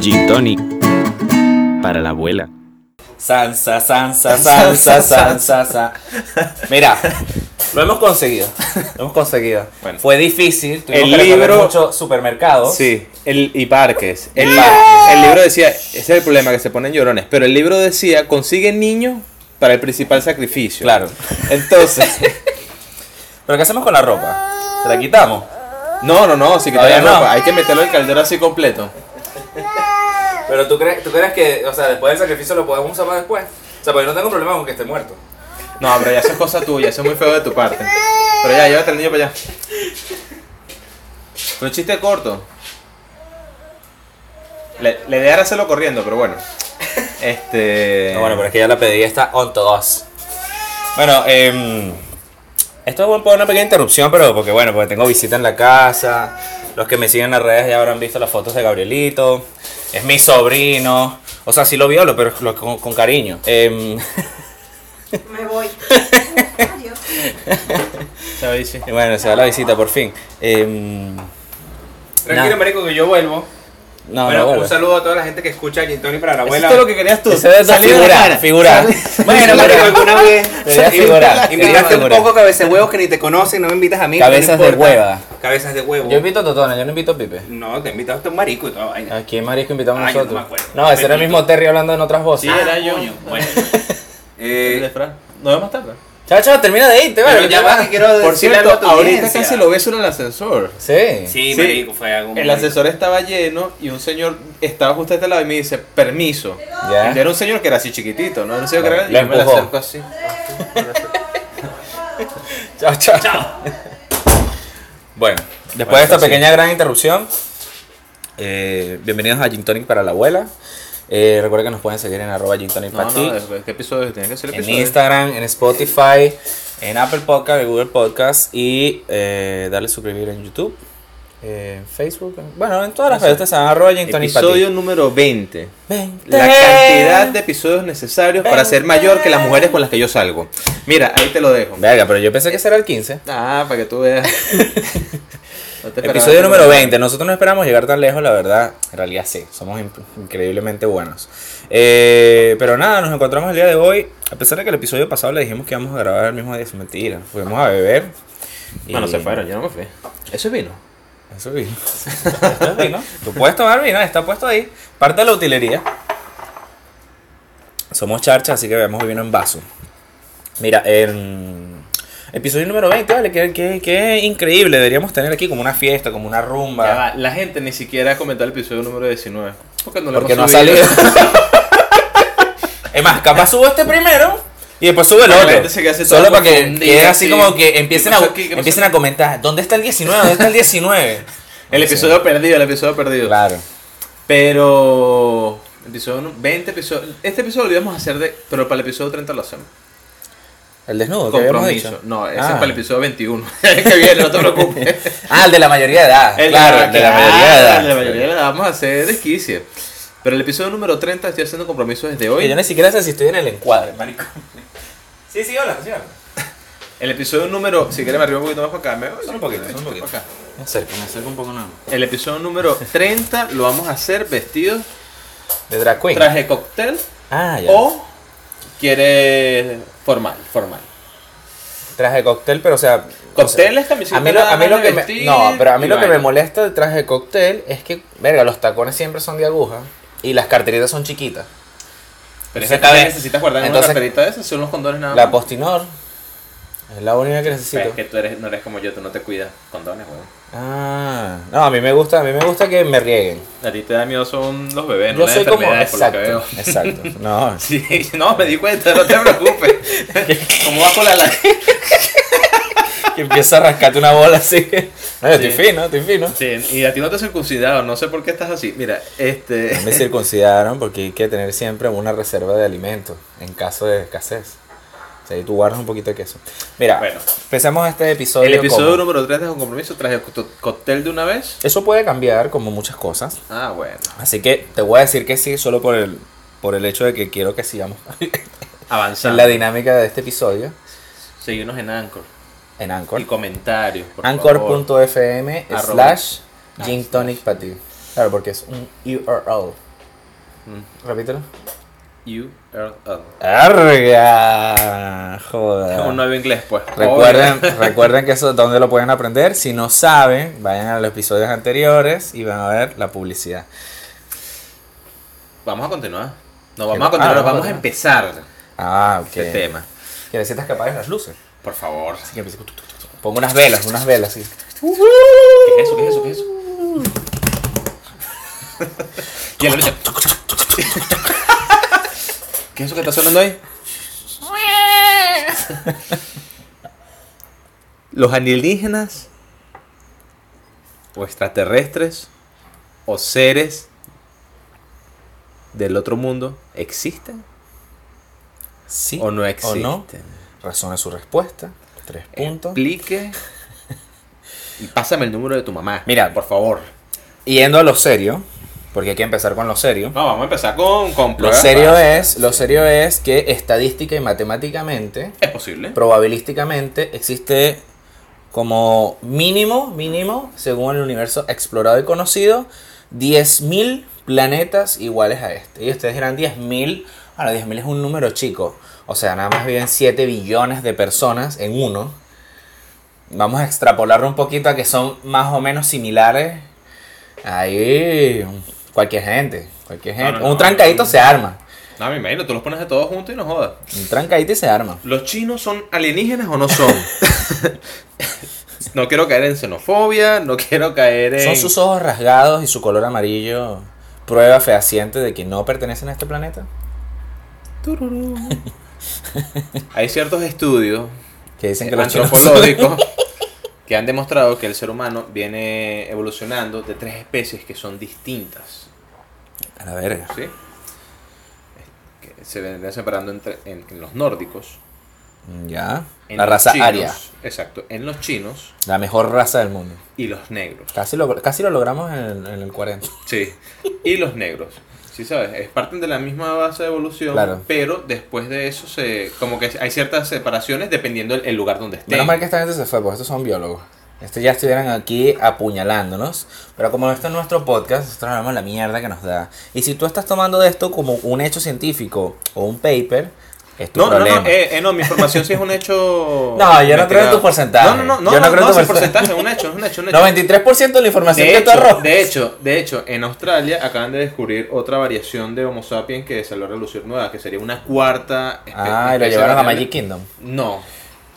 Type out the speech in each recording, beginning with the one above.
Gin Tonic para la abuela. Sansa, sansa, sansa, sansa, sansa. Mira, lo hemos conseguido. Lo hemos conseguido. Bueno. Fue difícil. tuvimos El que libro- muchos supermercados. Sí, el, y parques. El, el libro decía, ese es el problema, que se ponen llorones. Pero el libro decía, consigue niños para el principal sacrificio. Claro. Entonces, Pero ¿qué hacemos con la ropa? ¿Se la quitamos? no, no, no, si Todavía quitas la no. ropa, hay que meterlo en el caldero así completo. Pero tú crees, tú crees que, o sea, después del sacrificio lo podemos usar para después. O sea, porque no tengo problema con que esté muerto. No, pero ya eso es cosa tuya, eso es muy feo de tu parte. Pero ya, llévate al niño para allá. Fue un chiste corto. Le, la idea era hacerlo corriendo, pero bueno. Este. No, bueno, pero es que ya la pedí está on to us. Bueno, eh, esto es por una pequeña interrupción, pero porque bueno, porque tengo visita en la casa. Los que me siguen en las redes ya habrán visto las fotos de Gabrielito. Es mi sobrino. O sea, sí lo violo, pero lo- con, con cariño. Em, Me voy. Adiós. ¿Sabes? Sí. y bueno, se da la visita por fin. Em, Tranquilo, Nada. marico, que yo vuelvo. No, bueno, no, un saludo a toda la gente que escucha Gin Tonic para la Eso abuela. es todo lo que querías tú. Salir figurar, figurar. Bueno, marico, alguna vez figurar. invitaste un poco cabeza de huevos que ni te conocen, no me invitas a mí. Cabezas pero de no hueva. Cabezas de huevo. Yo invito a Totona, yo no invito a Pipe. No, te invitaste a un marico y toda vaina. ¿A quién marisco invitamos Ay, no nosotros? me acuerdo. No, ese era el mismo Terry hablando en otras voces. Sí, era yo. coño, bueno. Eh. Nos vemos más tarde. Chacho, termina de irte, pero vale. ya va, que quiero Por cierto, ahorita audiencia. casi lo ves en el ascensor. Sí. Sí, Sí. marico, fue algo El muy- ascensor estaba lleno y un señor estaba justo a este lado y me dice, permiso. Ya. Y era un señor que era así chiquitito, ¿no? Era un señor que era Lo y yo me le empujó. acerco así. Chao, chao. Bueno, después de esta sí. pequeña gran interrupción, eh, bienvenidos a Gin Tonic para la abuela. Eh, recuerden que nos pueden seguir en arroba Gin Tonic No, no, ¿qué episodio? Tiene que ser el en episodio. Instagram, en Spotify, en Apple Podcast, en Google Podcast y eh, darle suscribir en YouTube, eh, Facebook, en- bueno, en todas las redes ustedes saben, arroba Gin Tonic. Episodio número 20. Veinte. La cantidad de episodios necesarios para ser mayor que las mujeres con las que yo salgo. Mira, ahí te lo dejo. Verga, pero yo pensé que ese era el 15. Ah, para que tú veas. No te Episodio número 20. Nosotros no esperamos llegar tan lejos, la verdad. En realidad sí, somos inc- increíblemente buenos. Eh, pero nada, nos encontramos el día de hoy. A pesar de que el episodio pasado le dijimos que íbamos a grabar el mismo día, es mentira. Fuimos a beber. y- Bueno, se fueron, yo no me fui. Eso es vino. Eso es vino. Esto es vino. Tú puedes tomar vino, está puesto ahí. Parte de la utilería. Somos charcha, así que bebemos vino en vaso. Mira, en episodio número 20, vale, que, que, que increíble. Deberíamos tener aquí como una fiesta, como una rumba. Ya va, la gente ni siquiera ha comentado el episodio número 19. Porque no lo Porque no ha salido. es más, capaz subo este primero y después sube el otro. Solo para que quede así sí. como que empiecen, ¿Qué a, empiecen a comentar. ¿Dónde está el 19? ¿Dónde está el 19? El episodio perdido, el episodio perdido. Claro. Pero. Episodio nu- 20 episodios. Este episodio lo íbamos a hacer de. Pero para el episodio 30 lo hacemos. El desnudo, Compromiso. No, ese Ah. es para el episodio 21. El que viene, no te preocupes. Ah, el de la mayoría de edad. El claro, el de la mayoría de edad. El de la mayoría de edad. Vamos a hacer desquicie. Pero el episodio número 30 estoy haciendo compromiso desde hoy. yo ni siquiera sé si estoy en el encuadre, marico. Sí, sí, hola, sí, hola. El episodio número. Si quieres, me arriba un poquito más para acá. Me voy Solo un poquito, solo un poquito. para acá. Me acerco, me acerco un poco nada. más. El episodio número 30 lo vamos a hacer vestidos, De drag queen. traje cóctel Ah, ya. o quieres formal, formal. Traje cóctel, pero o sea. Cóctel o sea, es camiseta A mí lo, a mí lo que de me, no, pero a mí lo que me molesta del traje cóctel es que, verga, los tacones siempre son de aguja y las carteritas son chiquitas. Pero esa también necesitas guardar en entonces- una carterita de esas, son los condones nada La más. postinor es la única que Pero necesito. es que tú eres, no eres como yo, tú no te cuidas condones, weón. Ah, no, a mí me gusta, a mí me gusta que me rieguen. A ti te da miedo son los bebés, no Yo las soy como, enfermedades, por lo que exacto, veo. exacto. No, Sí, no, me di cuenta, no te preocupes. ¿Cómo vas con la que empieza a rascarte una bola así. No, yo estoy Sí. fino, estoy fino. Sí, y a ti no te has circuncidado, no sé por qué estás así. Mira, este. Me circuncidaron porque hay que tener siempre una reserva de alimentos en caso de escasez. O sea, ahí tú guardas un poquito de queso. Mira, Bueno. empezamos este episodio. El episodio como- número 3 es un compromiso, traje co- cóctel de una vez. Eso puede cambiar como muchas cosas. Ah, bueno. Así que te voy a decir que sí, solo por el, por el hecho de que quiero que sigamos en Avanzando. la dinámica de este episodio Seguirnos en Anchor. En Anchor. Y comentarios. Anchor.fm slash Gin Tonic para ti. Claro, porque es un URL. Repítelo. You are other. ¡Arga! Es un Joder. nuevo inglés, pues. Recuerden, recuerden que eso dónde lo pueden aprender. Si no saben, vayan a los episodios anteriores y van a ver la publicidad. Vamos a continuar. No, vamos Ah, a continuar. vamos a vamos a empezar Ah, ok. este tema. Que necesitas que apagues las luces. Por favor. Así que empiece- Pongo unas velas, unas velas, sí. ¿Qué es eso? ¿Qué es eso? ¿Qué es eso? y. ¿Qué es eso que está sonando ahí? Los alienígenas o extraterrestres o seres del otro mundo existen Sí. o no ¿O existen. no? Razone su respuesta. Tres puntos. Explique y pásame el número de tu mamá. Mira. por favor. Yendo a lo serio, porque hay que empezar con lo serio. No, vamos a empezar con, con Lo serio es, lo serio es que estadística y matemáticamente, Es posible. probabilísticamente, existe como mínimo, mínimo, según el universo explorado y conocido, 10.000 planetas iguales a este. Y ustedes dirán 10.000, ahora 10.000 es un número chico. O sea, nada más viven 7 billones de personas en uno. Vamos a extrapolarlo un poquito a que son más o menos similares. Ahí, cualquier gente, cualquier gente. no, no, un trancadito se arma. No, me imagino, tú los pones de todos juntos y no jodas. Un trancadito y se arma. ¿Los chinos son alienígenas o no son? no quiero caer en xenofobia, no quiero caer en... Son sus ojos rasgados y su color amarillo. Prueba fehaciente de que no pertenecen a este planeta. Hay ciertos estudios Que dicen que los antropológicos que han demostrado que el ser humano viene evolucionando de tres especies que son distintas. A la verga. ¿sí? Que se vendrían separando entre, en, en los nórdicos. Ya. en La raza chinos, aria. Exacto, en los chinos La mejor raza del mundo. y los negros. Casi lo, casi lo logramos en el 40. Sí, y los negros. Sí, sabes, es parten de la misma base de evolución, Claro. pero después de eso se como que hay ciertas separaciones dependiendo del el lugar donde estén. Menos mal que esta gente se fue, porque estos son biólogos. Estos ya estuvieran aquí apuñalándonos. Pero como este es nuestro podcast, nosotros hablamos la mierda que nos da. Y si tú estás tomando de esto como un hecho científico o un paper, es tu No, no, problema. no, eh, eh, no, mi información sí es un hecho. No, yo no creo en tus porcentajes. No, no, no, Yo no, no creo en no, tu es porcentaje. porcentaje, es un hecho, es un hecho, un hecho. 93% de la información De que tú hecho, arrojas. de hecho, de hecho, en Australia acaban de descubrir otra variación de Homo sapiens que salió a relucir nueva, que sería una cuarta espe- Ah, y lo especie llevaron a. Magic Kingdom. No.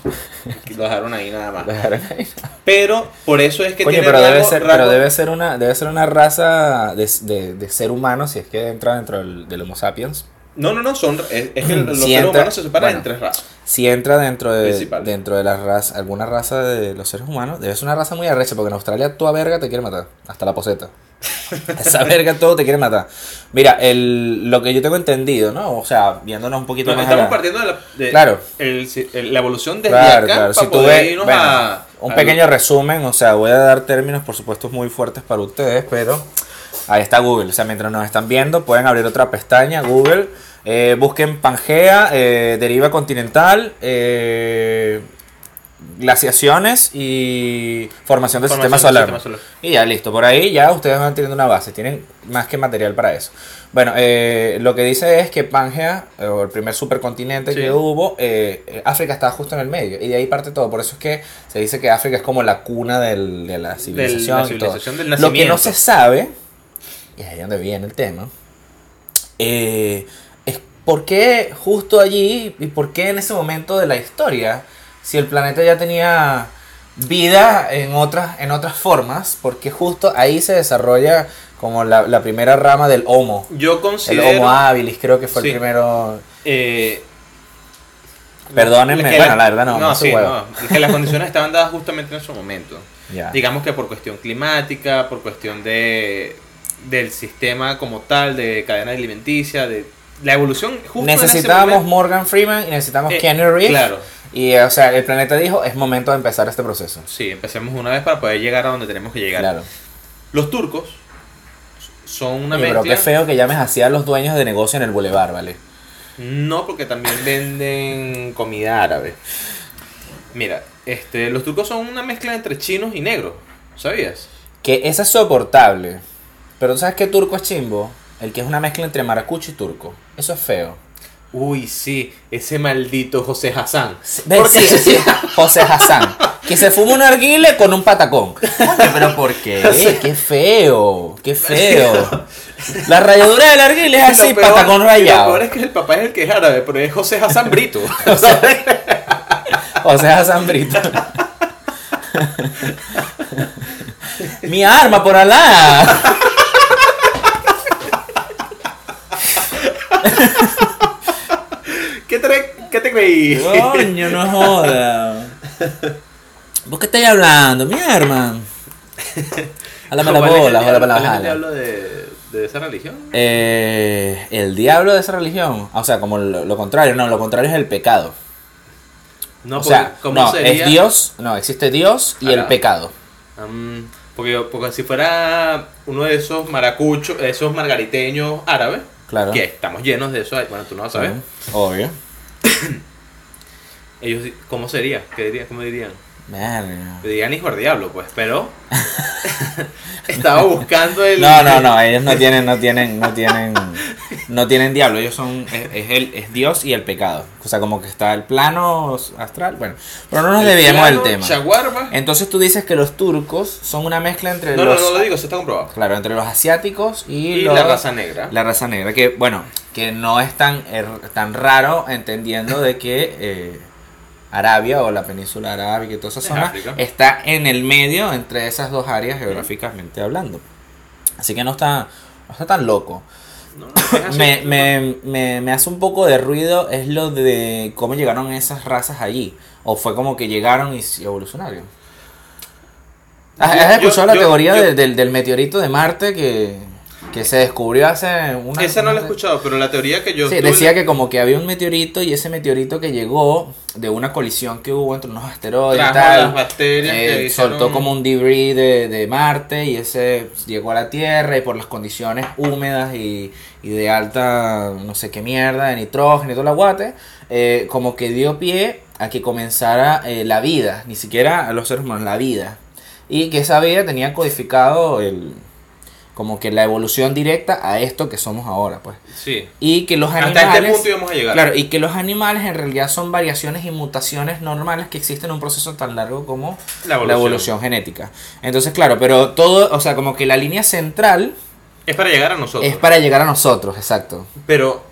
Lo dejaron ahí nada más. Lo dejaron ahí. Pero por eso es que Coño, tiene pero debe ser, rango- pero debe ser una, debe ser una raza de, de, de ser humano si es que entra dentro del, del Homo sapiens. No, no, no, son es, es que los Si seres entra- humanos se separan bueno. en tres razas. Si entra dentro de, Principal. dentro de la raza, alguna raza de los seres humanos, debe ser una raza muy arrecha, porque en Australia toda verga te quiere matar, hasta la poseta. Esa verga todo te quiere matar. Mira, el, lo que yo tengo entendido, ¿no? O sea, viéndonos un poquito No, más estamos a la- partiendo de la, de Claro. el- el- la evolución desde Claro, acá claro. para Si tú poder ves, irnos bueno, a un a- pequeño resumen, o sea, voy a dar términos, por supuesto, muy fuertes para ustedes, pero ahí está Google. O sea, mientras nos están viendo, pueden abrir otra pestaña, Google. eh, busquen Pangea, eh, deriva continental, eh, glaciaciones y formación del Formación sistema del solar. sistema solar. Y ya listo, por ahí ya ustedes van teniendo una base, tienen más que material para eso. Bueno, lo que dice es que Pangea, o el primer supercontinente Sí. que hubo, África estaba justo en el medio y de ahí parte todo. Por eso es que se dice que África es como la cuna del- de la civilización. y todo. civilización del Lo que no se sabe, y ahí es donde viene el tema, eh, es por qué justo allí y por qué en ese momento de la historia, si el planeta ya tenía vida en otras, en otras formas, porque justo ahí se desarrolla como la, la primera rama del Homo. Yo El considero. Homo habilis creo que fue Sí. el primero... eh, Perdónenme, bueno, la verdad no, no sí, sé huevo. no, es que las condiciones estaban dadas justamente en su momento. Digamos que por cuestión climática, por cuestión de del sistema como tal, de cadena alimenticia, de la evolución justo Necesitábamos. Morgan Freeman y necesitamos Eh, Keanu Reeves. claro. Y o sea, el planeta dijo, es momento de empezar este proceso. Sí, empecemos una vez para poder llegar a donde tenemos que llegar. Claro. Los turcos son una Oye, pero qué mezcla. feo que llames así a los dueños de negocio en el boulevard, ¿vale? No, porque también venden comida árabe. Mira, este, los turcos son una mezcla entre chinos y negros, ¿sabías? Que esa es soportable. Pero ¿tú ¿sabes qué turco es chimbo? El que es una mezcla entre maracucho y turco. Eso es feo. Uy, sí, ese maldito José Hassan. ¿Por sí, qué? sí, José Hassan. Que se fuma un arguile con un patacón. Pero ¿por qué? Qué feo. Qué feo. La rayadura del arguile es así, Lo peor- patacón Lo rayado. peor es que el papá es el que es árabe, pero es José Hassan Brito. José Hassan Brito. Mi arma por Alá. ¿Qué te, qué te creí? Coño, no joda. ¿Vos qué estáis hablando? Mi arma. Háblame la ¿Cuál es el bola, para la jala. diablo de, de esa religión? Eh, el diablo de esa religión. O sea, como lo, lo contrario, no, lo contrario es el pecado. No, o sea, ¿cómo no, sería? es Dios, no, existe Dios y el Alá. pecado. Mm, porque, porque si fuera uno de esos maracuchos, esos margariteños árabes, Claro. que estamos llenos de eso, bueno, tú no lo sabes, Obvio. ellos, ¿cómo sería? ¿Qué dirían? ¿Cómo dirían? Verga. Dirían hijo del diablo, pues, pero estaba buscando el... No, no, no, ellos no tienen, no tienen, no tienen, no tienen diablo, ellos son, es, es el, es Dios y el pecado. O sea, como que está el plano astral, bueno, pero no nos debíamos del tema. Shawarma. Entonces tú dices que los turcos son una mezcla entre No, no, los, no lo digo, eso está comprobado. claro, entre los asiáticos y, Y los, la raza negra. la raza negra, que bueno, que no es tan, er- tan raro entendiendo de que eh, Arabia o la península arábica y toda esa Es zona África. está en el medio entre esas dos áreas geográficamente hablando. Así que no está, no está tan loco. No, no. Me, me, me, me hace un poco de ruido es lo de cómo llegaron esas razas allí. O fue como que llegaron y evolucionaron. ¿Has, escuchado yo- la yo- teoría yo- de- del, del meteorito de Marte que, que se descubrió hace una... Esa no la he escuchado, pero la teoría que yo Sí, tuve- decía que como que había un meteorito y ese meteorito que llegó de una colisión que hubo entre unos asteroides y tal, las bacterias eh, que hicieron- soltó como un debris de, de Marte y ese llegó a la Tierra y por las condiciones húmedas y, y de alta no sé qué mierda, de nitrógeno y todo el aguate, eh, como que dio pie a que comenzara eh, la vida, ni siquiera a los seres humanos, la vida. Y que esa vida tenía codificado el como que la evolución directa a esto que somos ahora, pues. Sí. Y que los Hasta animales. este punto íbamos a llegar. Claro, y que los animales en realidad son variaciones y mutaciones normales que existen en un proceso tan largo como La la evolución, genética. Entonces, claro, pero todo, o sea, como que la línea central Es para llegar a nosotros. es para llegar a nosotros, exacto. Pero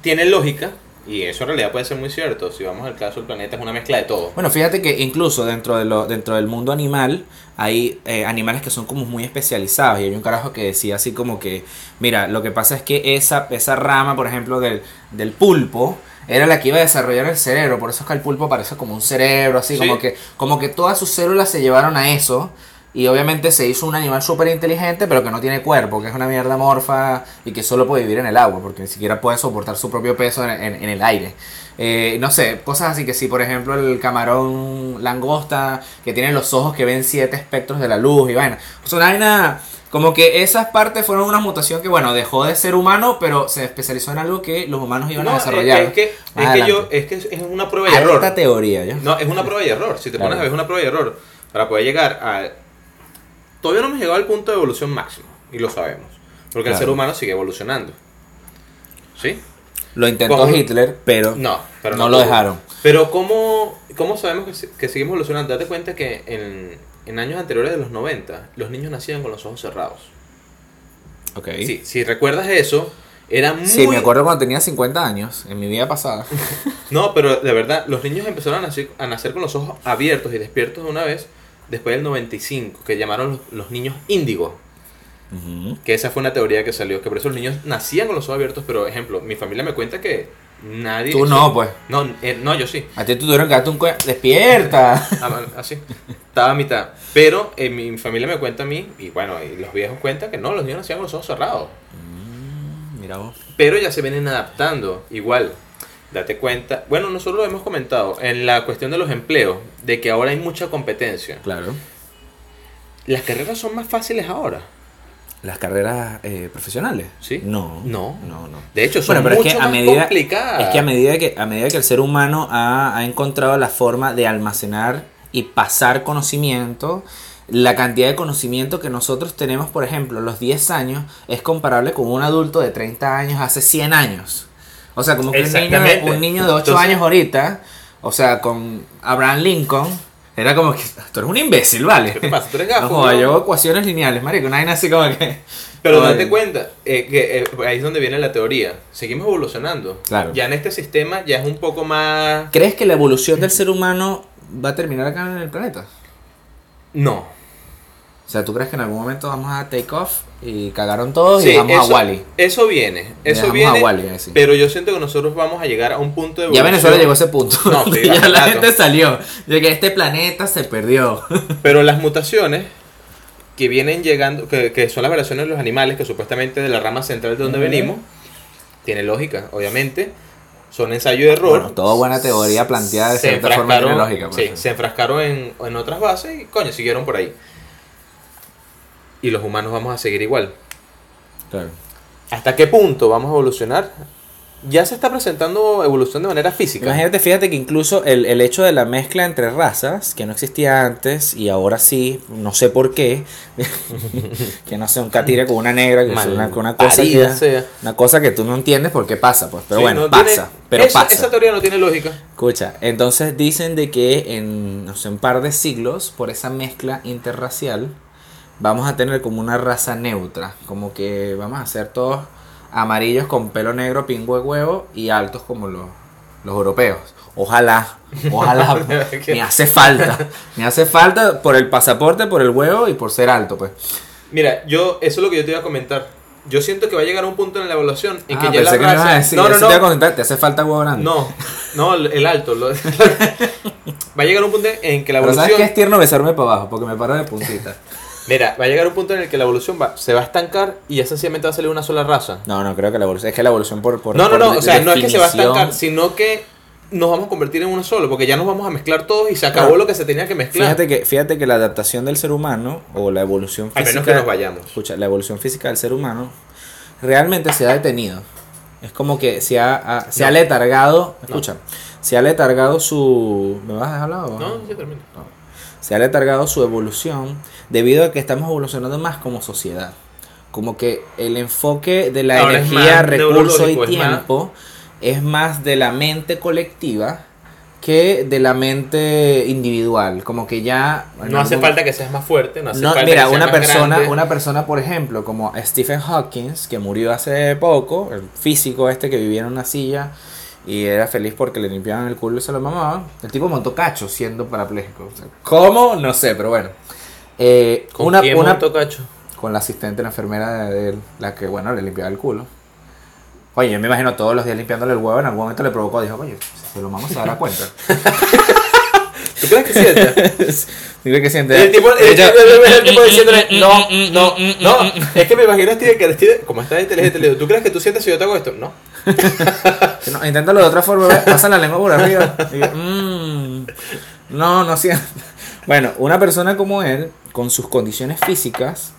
tiene lógica, y eso en realidad puede ser muy cierto. Si vamos al caso, el planeta es una mezcla de todo. Bueno, fíjate que incluso dentro, de lo, dentro del mundo animal hay eh, animales que son como muy especializados y hay un carajo que decía así como que, mira, lo que pasa es que esa, esa rama, por ejemplo, del, del pulpo, era la que iba a desarrollar el cerebro, por eso es que el pulpo parece como un cerebro, así Sí. como que como que todas sus células se llevaron a eso. Y obviamente se hizo un animal súper inteligente, pero que no tiene cuerpo, que es una mierda morfa y que solo puede vivir en el agua, porque ni siquiera puede soportar su propio peso en, en- en el aire. Eh, no sé, cosas así que sí, por ejemplo, el camarón langosta, que tiene los ojos que ven siete espectros de la luz y vaina. O sea, una vaina, como que esas partes fueron una mutación que, bueno, dejó de ser humano, pero se especializó en algo que los humanos iban No, a es- desarrollar. Es, que, es que yo, es que es una prueba y error. Alta teoría. No, es una prueba y error. Si te Claro. pones a ver, es una prueba y error. Para poder llegar a. Todavía no hemos llegado al punto de evolución máximo. Y lo sabemos. Porque el ser humano sigue evolucionando. ¿Sí? Lo intentó ¿Cómo? Hitler, pero No, pero no, no lo pudo. dejaron. Pero ¿cómo, cómo sabemos que, que seguimos evolucionando? Date cuenta que en, en años anteriores de los 90, los niños nacían con los ojos cerrados. Ok. Sí, si recuerdas eso, era muy... Sí, me acuerdo cuando tenía 50 años, en mi vida pasada. No, pero de verdad, los niños empezaron a nacer, a nacer con los ojos abiertos y despiertos de una vez después del 95, que llamaron los, los niños índigo. Ujú. Que esa fue una teoría que salió, que por eso los niños nacían con los ojos abiertos, pero ejemplo, mi familia me cuenta que nadie... Tú no, pues. No, eh, no, yo sí. A ti te tuvieron que darte un ¡Despierta! Ah, Así. Estaba a mitad. Pero eh, mi familia me cuenta a mí, y bueno, y los viejos cuentan que no, los niños nacían con los ojos cerrados. Mira vos. Pero ya se vienen adaptando. Igual, date cuenta. Bueno, nosotros lo hemos comentado en la cuestión de los empleos, de que ahora hay mucha competencia. Claro. Las carreras son más fáciles ahora. ¿Las carreras eh, profesionales? ¿Sí? No. No. No, no. De hecho, son Bueno, pero es que a más medida, complicadas. es que a medida que a medida que el ser humano ha, ha encontrado la forma de almacenar y pasar conocimiento, la cantidad de conocimiento que nosotros tenemos, por ejemplo, los 10 años, es comparable con un adulto de 30 años hace 100 años. O sea, como que un niño, de- un niño de 8 Entonces- años ahorita, o sea, con Abraham Lincoln, era como que tú eres un imbécil, ¿vale? ¿Qué te pasa? ¿Tú eres No, gafo? weón? yo ecuaciones lineales, marico, una vaina así como que... Pero date cuenta, eh, que eh, ahí es donde viene la teoría. Seguimos evolucionando. Claro. Ya en este sistema ya es un poco más... ¿Crees que la evolución del ser humano va a terminar acá en el planeta? No. O sea, ¿tú crees que en algún momento vamos a take off y cagaron todos y vamos eso, a Wally? eso viene. Eso viene. a Wally, así. Pero yo siento que nosotros vamos a llegar a un punto de Ya evolución. Venezuela llegó a ese punto. No, sí, ya la rato. gente salió. De que este planeta se perdió. Pero las mutaciones que vienen llegando, que, que son las variaciones de los animales, que supuestamente de la rama central de donde venimos, tiene lógica, obviamente. Son ensayo de error. Bueno, toda buena teoría planteada de se cierta forma tiene lógica. pues. sí, se enfrascaron en, en otras bases y coño, siguieron por ahí. Y los humanos vamos a seguir igual. Claro. ¿Hasta qué punto vamos a evolucionar? Ya se está presentando evolución de manera física. Imagínate, fíjate que incluso el, el hecho de la mezcla entre razas, que no existía antes y ahora sí, no sé por qué, que no sé, un catire con una negra, que es una, una cosa que, sea. una cosa que tú no entiendes por qué pasa, pues. Pero Sí, bueno, no pasa, tiene- pero esa, pasa. Esa teoría no tiene lógica. Escucha, entonces dicen de que en no sé, un par de siglos, por esa mezcla interracial, vamos a tener como una raza neutra. Como que vamos a ser todos amarillos con pelo negro, pingo de huevo y altos como los, los europeos. Ojalá, ojalá, me hace falta. Me hace falta por el pasaporte, por el huevo y por ser alto, pues. Mira, yo, eso es lo que yo te iba a comentar. Yo siento que va a llegar a un punto en la evaluación en que Ah, ya la que raza. decir, no, no, eso te iba a no. te hace falta huevo grande. No, no, el alto. lo- va a llegar un punto en que la Pero ¿sabes qué es tierno besarme para abajo? Porque me paro de puntita. Mira, va a llegar un punto en el que la evolución va, se va a estancar y ya sencillamente va a salir una sola raza. No, no, creo que la evolución. Es que la evolución por. por no, no, por no, o sea, no es que se va a estancar, sino que nos vamos a convertir en uno solo, porque ya nos vamos a mezclar todos y se acabó Claro. lo que se tenía que mezclar. Fíjate que, fíjate que la adaptación del ser humano o la evolución Al física. menos que nos vayamos. Escucha, la evolución física del ser humano realmente se ha detenido. Es como que se ha, ha- se ha No. letargado. Escucha, se ha letargado su. ¿Me vas a dejar hablar o- No, ya termino. se ha letargado su evolución debido a que estamos evolucionando más como sociedad. Como que el enfoque de la Ahora energía, más recurso y neurológico, es más- tiempo es más de la mente colectiva que de la mente individual. Como que ya... No hace falta que seas más fuerte, no hace no, falta mira, que seas una más persona, grande. una persona, por ejemplo, como Stephen Hawking, que murió hace poco, el físico este que vivía en una silla y era feliz porque le limpiaban el culo y se lo mamaban. El tipo montó cacho siendo parapléjico. O sea, ¿Cómo? No sé, pero bueno. Eh, ¿Con una, quién una- montó cacho? con la asistente, la enfermera de, él, la que, bueno, le limpiaba el culo. Oye, yo me imagino todos los días limpiándole el huevo, en algún momento le provocó, dijo, oye, si se lo vamos a dar cuenta. ¿Tú crees que sienta? Dile que siente. El tipo, el, Ella- el- el tipo diciéndole, no, no, no. Es que me imagino a Steve que Steve, como está inteligente, le digo, ¿tú crees que tú sientes si yo te hago esto? No. No, inténtalo de otra forma, pasa la lengua por arriba. Y "Mm, no, no siento. Bueno, una persona como él, con sus condiciones físicas,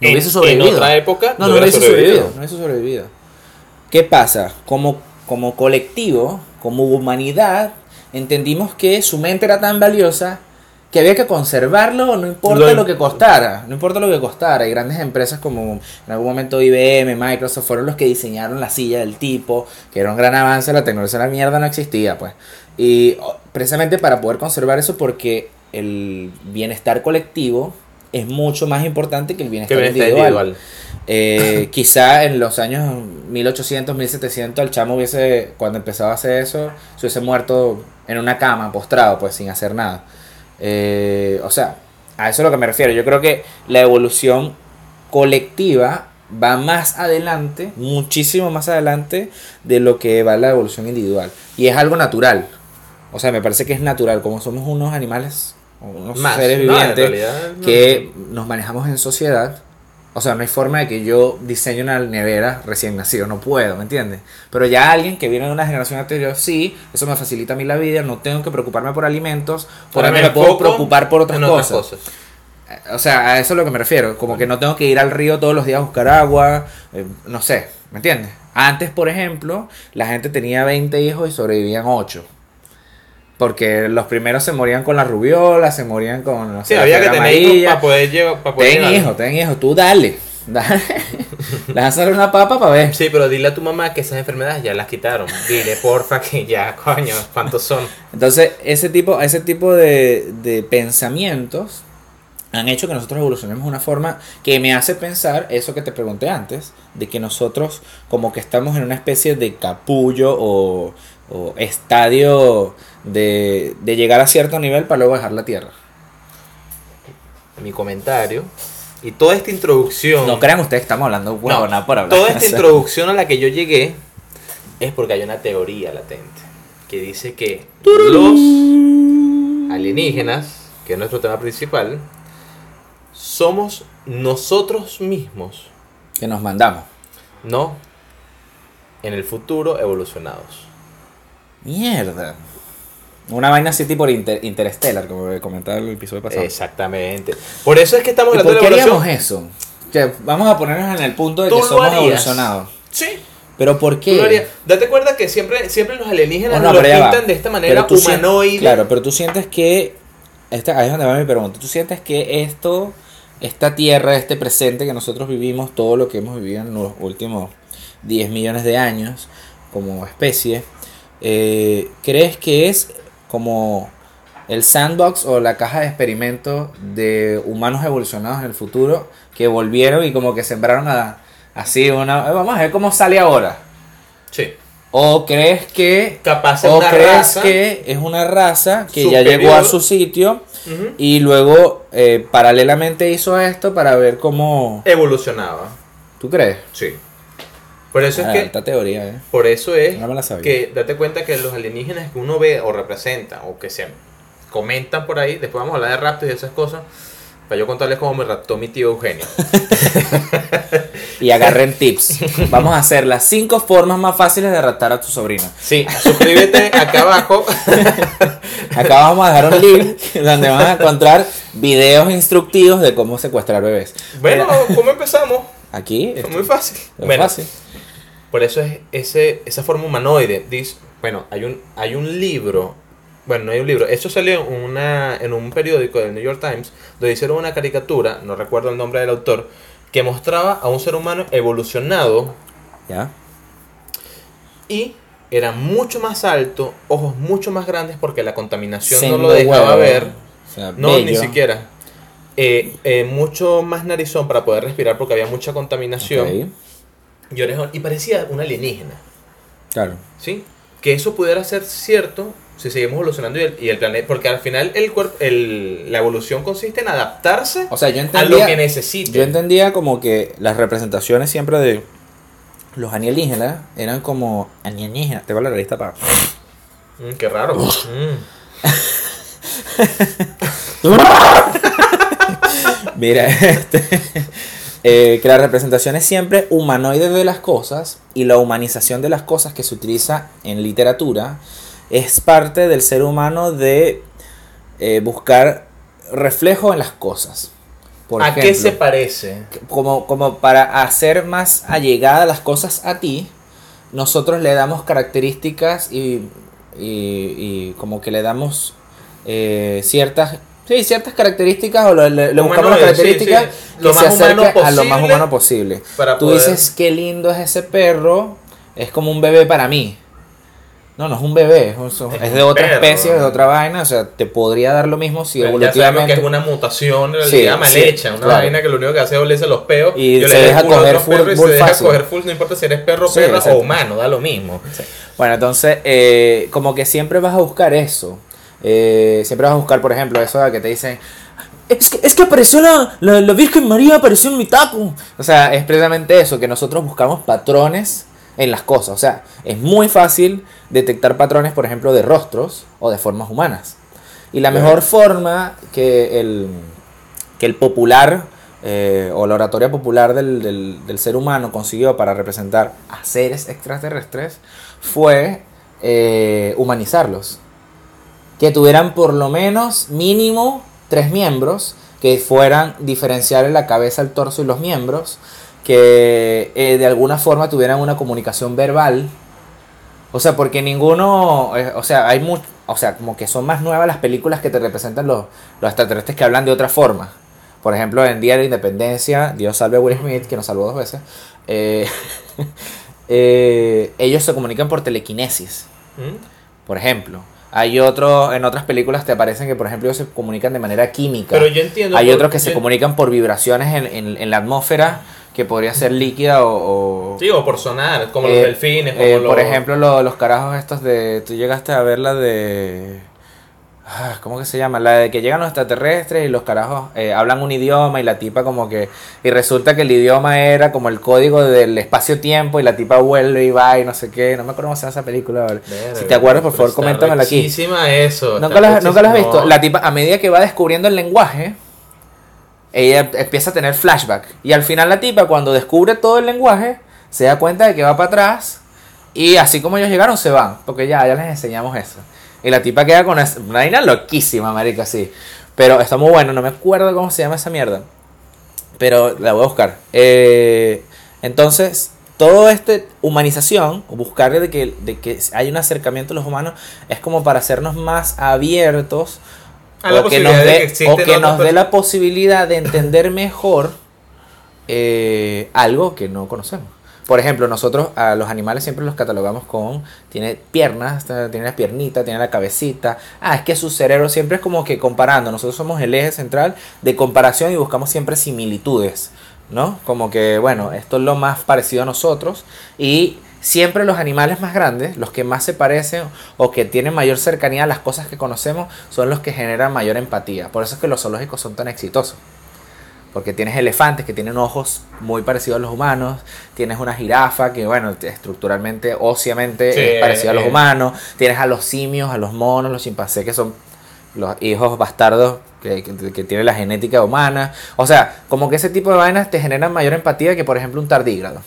no En- hubiese sobrevivido. En otra época, no, no, hubiese sobrevivido. sobrevivido. No hubiese sobrevivido. ¿Qué pasa? Como, como colectivo, como humanidad, entendimos que su mente era tan valiosa que había que conservarlo, no importa Lo- lo, que costara, no importa lo que costara. Y grandes empresas como en algún momento IBM, Microsoft, fueron los que diseñaron la silla del tipo, que era un gran avance, la tecnología de la mierda no existía, pues. Y precisamente para poder conservar eso, porque el bienestar colectivo es mucho más importante que el bienestar, bienestar individual. individual. Eh, quizá en los años 1800, 1700, el chamo hubiese, cuando empezaba a hacer eso, se hubiese muerto en una cama, postrado, pues sin hacer nada. Eh, o sea, a eso es a lo que me refiero. Yo creo que la evolución colectiva va más adelante, muchísimo más adelante de lo que va la evolución individual. Y es algo natural. O sea, me parece que es natural, como somos unos animales, unos Más, seres no, vivientes realidad, no. que nos manejamos en sociedad. O sea, no hay forma de que yo diseñe una nevera recién nacido, no puedo, ¿me entiendes? Pero ya alguien que viene de una generación anterior, sí, eso me facilita a mí la vida, no tengo que preocuparme por alimentos, por me puedo preocupar por otras cosas. O sea, a eso es lo que me refiero, como que no tengo que ir al río todos los días a buscar agua, eh, no sé, ¿me entiendes? Antes, por ejemplo, la gente tenía 20 hijos y sobrevivían 8. Porque los primeros se morían con la rubiola, se morían con. no Sí, sé, había que tener hijos para poder llevar. Ten llegar. hijo, ten hijo, tú dale. Dale. Lánzale una papa para ver. Sí, pero dile a tu mamá que esas enfermedades ya las quitaron. Dile, porfa, que ya, coño, ¿cuántos son? Entonces, ese tipo, ese tipo de, de pensamientos han hecho que nosotros evolucionemos de una forma que me hace pensar eso que te pregunté antes, de que nosotros como que estamos en una especie de capullo o, o estadio de, de llegar a cierto nivel para luego dejar la Tierra. Mi comentario. Y toda esta introducción. No crean ustedes que estamos hablando No, huevona por hablar. Toda esta introducción a la que yo llegué es porque hay una teoría latente que dice que los alienígenas, que es nuestro tema principal, somos nosotros mismos, Que nos mandamos. no en el futuro evolucionados. Mierda. Una vaina así tipo inter- interstellar, como comentaba el episodio pasado. Exactamente. Por eso es que estamos ¿Y hablando por de qué la haríamos evolución. eso? Que vamos a ponernos en el punto de ¿Tú que somos harías? evolucionados. Sí. Pero ¿por qué? Date cuenta que siempre, siempre los alienígenas Oh, no, lo pero ya va. pintan de esta manera humanoide. Claro, pero tú sientes que. Esta, ahí es donde va mi pregunta. ¿Tú sientes que esto, esta tierra, este presente que nosotros vivimos, todo lo que hemos vivido en los últimos 10 millones de años como especie, eh, ¿crees que es como el sandbox o la caja de experimentos de humanos evolucionados en el futuro que volvieron y como que sembraron a, así una... eh, Vamos a ver cómo sale ahora. Sí. ¿O crees que Capaz o una crees raza que es una raza que ya llegó a su sitio y luego eh, paralelamente hizo esto para ver cómo... evolucionaba. ¿Tú crees? Sí. Por eso Ah, es que teoría, ¿eh? Por eso es No me la sabía. que date cuenta que los alienígenas que uno ve o representa o que se comentan por ahí, después vamos a hablar de raptos y esas cosas, para yo contarles cómo me raptó mi tío Eugenio. Y agarren tips. Vamos a hacer las cinco formas más fáciles de raptar a tu sobrino. Sí, suscríbete acá abajo. Acá vamos a dejar un link donde van a encontrar videos instructivos de cómo secuestrar bebés. Bueno, ¿cómo empezamos? aquí Es muy fácil. es Bueno, fácil. Por eso es ese, esa forma humanoide. Dice, bueno, hay un, hay un libro. Bueno, no hay un libro. Eso salió en, una, en un periódico del New York Times, donde hicieron una caricatura, no recuerdo el nombre del autor, que mostraba a un ser humano evolucionado ¿Ya? y era mucho más alto, ojos mucho más grandes porque la contaminación no lo dejaba huevo. ver. O sea, No, ni siquiera. Eh, eh, mucho más narizón para poder respirar porque había mucha contaminación. Ok, Y, orejón, y parecía un alienígena. Claro. ¿Sí? Que eso pudiera ser cierto si seguimos evolucionando y el, y el planeta. Porque al final el cuerpo, el, la evolución consiste en adaptarse O sea, yo a entendía, lo que necesite. yo entendía como que las representaciones siempre de los alienígenas eran como alienígenas. Tengo la revista para. Mm, qué raro. Mm. Mira, este, eh, que la representación es siempre humanoide de las cosas y la humanización de las cosas que se utiliza en literatura es parte del ser humano de eh, buscar reflejo en las cosas. Por ¿A qué se parece? como, como para hacer más allegada las cosas a ti, nosotros le damos características y, y, y como que le damos eh, ciertas sí, ciertas características o le buscamos las Humanoide, sí, características sí. Lo que se acerquen a lo más humano posible. para Tú poder- dices, qué lindo es ese perro, es como un bebé para mí. No, no es un bebé, es, un- es Es de otra perro. especie, es de otra vaina, o sea, te podría dar lo mismo si Pero ya que evolutivamente... es una mutación en Sí, mal sí, hecha, una claro. vaina que lo único que hace es olerse los peos Y yo se deja coger full- y se deja coger full, no importa si eres perro, Sí, perra exacto. o humano, da lo mismo. Bueno, entonces, eh, como que siempre vas a buscar eso. Eh, siempre vas a buscar, por ejemplo, eso de que te dicen, es que, es que apareció la, la, la Virgen María, apareció en mi taco. O sea, es precisamente eso, que nosotros buscamos patrones en las cosas. O sea, es muy fácil detectar patrones, por ejemplo, de rostros o de formas humanas. Y la mejor forma que el, que el popular eh, o la oratoria popular del, del- del ser humano consiguió para representar a seres extraterrestres fue eh, humanizarlos. Que tuvieran por lo menos mínimo tres miembros, que fueran diferenciar la cabeza, el torso y los miembros, que eh, de alguna forma tuvieran una comunicación verbal. O sea, porque ninguno, eh, o sea, hay mu- o sea, como que son más nuevas las películas que te representan los, los extraterrestres que hablan de otra forma. Por ejemplo, en Día de la Independencia, Dios salve a Will Smith, que nos salvó dos veces, eh, eh, ellos se comunican por telequinesis, ¿Mm? por ejemplo. Hay otros, en otras películas te aparecen que, por ejemplo, ellos se comunican de manera química. Pero yo entiendo. Hay por- otros que se comunican por vibraciones en, en- en la atmósfera, que podría ser líquida o... o- Sí, o por sonar, como Eh, los delfines, como eh, los... Por ejemplo, lo- los carajos estos de... Tú llegaste a ver la de... ah, ¿Cómo que se llama? La de que llegan los extraterrestres y los carajos eh, hablan un idioma y la tipa como que... Y resulta que el idioma era como el código del espacio-tiempo y la tipa vuelve y va y no sé qué. No me acuerdo cómo se llama esa película. si te acuerdas, por favor, coméntamela aquí. rechísima eso. ¿Nunca las, nunca las has visto? No. La tipa, a medida que va descubriendo el lenguaje, ella empieza a tener flashback. Y al final la tipa, cuando descubre todo el lenguaje, se da cuenta de que va para atrás. Y así como ellos llegaron, se van. Porque ya, ya les enseñamos eso. Y la tipa queda con una vaina loquísima, marica, sí. Pero está muy bueno, no me acuerdo cómo se llama esa mierda. Pero la voy a buscar. Eh, entonces, todo este humanización, buscar de que, de que hay un acercamiento a los humanos, es como para hacernos más abiertos. A la o que nos dé, que o que nos dé la posibilidad de entender mejor eh, algo que no conocemos. Por ejemplo, nosotros a los animales siempre los catalogamos con, tiene piernas, tiene las piernitas, tiene la cabecita. Ah, es que su cerebro siempre es como que comparando. Nosotros somos el eje central de comparación y buscamos siempre similitudes, ¿no? Como que, bueno, esto es lo más parecido a nosotros. Y siempre los animales más grandes, los que más se parecen o que tienen mayor cercanía a las cosas que conocemos, son los que generan mayor empatía. Por eso es que los zoológicos son tan exitosos. Porque tienes elefantes que tienen ojos muy parecidos a los humanos, tienes una jirafa que, bueno, estructuralmente, óseamente Sí, es parecida a los eh. humanos, tienes a los simios, a los monos, los chimpancés que son los hijos bastardos que, que, que tienen la genética humana. O sea, como que ese tipo de vainas te generan mayor empatía que, por ejemplo, un tardígrado.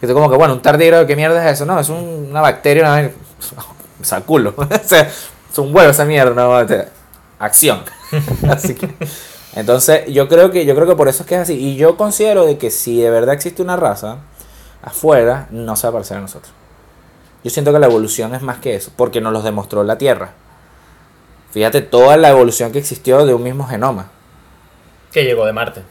Que tú como que, bueno, un tardígrado, ¿qué mierda es eso? No, es un- una bacteria, una vaina- O sea, culo. o sea, es un huevo esa mierda, no, O sea, acción. Así que... Entonces, yo creo que yo creo que por eso es que es así. Y yo considero de que si de verdad existe una raza afuera, no se va a parecer a nosotros. Yo siento que la evolución es más que eso, porque nos los demostró la Tierra. Fíjate toda la evolución que existió de un mismo genoma, Que llegó de Marte.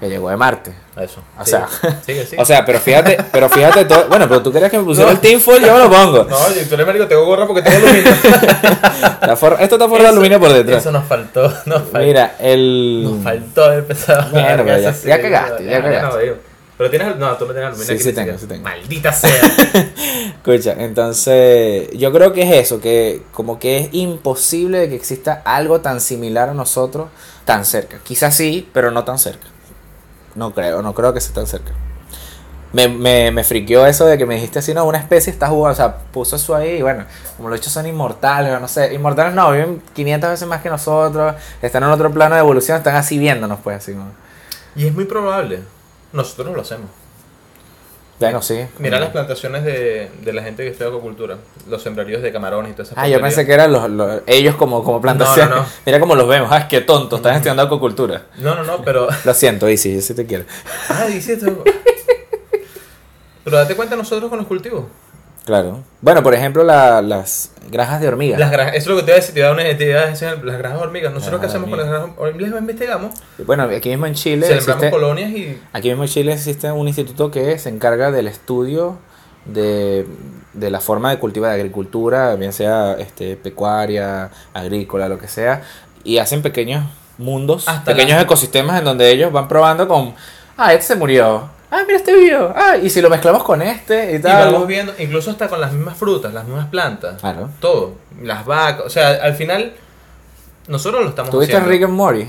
Que llegó de Marte. Eso. O sea, Sigue, sigue. O sea, pero fíjate, pero fíjate todo. Bueno, pero tú querías que me pusiera el tinfoil, yo me lo pongo. No, oye, tú médico, tengo gorra porque tengo aluminio. For- esto está forrado de aluminio por detrás. Eso nos faltó, nos faltó. Mira, el. Nos faltó haber empezado. Bueno, pero ya- cagaste, ya no, cagaste. Pero tienes, no, tú no tienes aluminio Sí, aquí sí tengo, sí tengo. Maldita sea. Escucha, entonces yo creo que es eso, que como que es imposible de que exista algo tan similar a nosotros tan cerca. Quizás sí, pero no tan cerca. No creo, no creo que sea tan cerca. Me, me, me friqueó eso de que me dijiste así, no, una especie está jugando, o sea, puso eso ahí y bueno, como los hechos son inmortales, no sé, inmortales no, viven 500 veces más que nosotros, están en otro plano de evolución, están así viéndonos pues así. como- y es muy probable. Nosotros no lo hacemos. Bueno, sí. Mira las plantaciones de, de la gente que estudia acuacultura. Los sembraríos de camarones y todas esas Ah, yo pensé que eran los, los- ellos como, como plantación. No, no, no. Mira cómo los vemos. Ah, qué tonto. Están estudiando acuacultura. No, no, no, pero. Lo siento, Isi, yo sí te quiero. Ah, dice esto. Pero date cuenta nosotros con los cultivos. Claro. Bueno, por ejemplo, la- las granjas de hormigas. Las granjas, eso es lo que te iba a decir, te iba a dar una te iba a decir, las granjas de hormigas. Nosotros qué hacemos con las granjas de hormigas, investigamos, Bueno, aquí mismo en Chile existe, colonias y aquí mismo en Chile existe un instituto que se encarga del estudio de, de la forma de cultivo de agricultura, bien sea este, pecuaria, agrícola, lo que sea, y hacen pequeños mundos, Hasta pequeños la- ecosistemas en donde ellos van probando con, ah, este se murió, ah, mira este vivo, ah, y si lo mezclamos con este y Y tal. vamos viendo, incluso hasta con las mismas frutas, las mismas plantas. Claro. Todo. Las vacas. O sea, al final, nosotros lo estamos ¿Tuviste haciendo. Rick and Morty?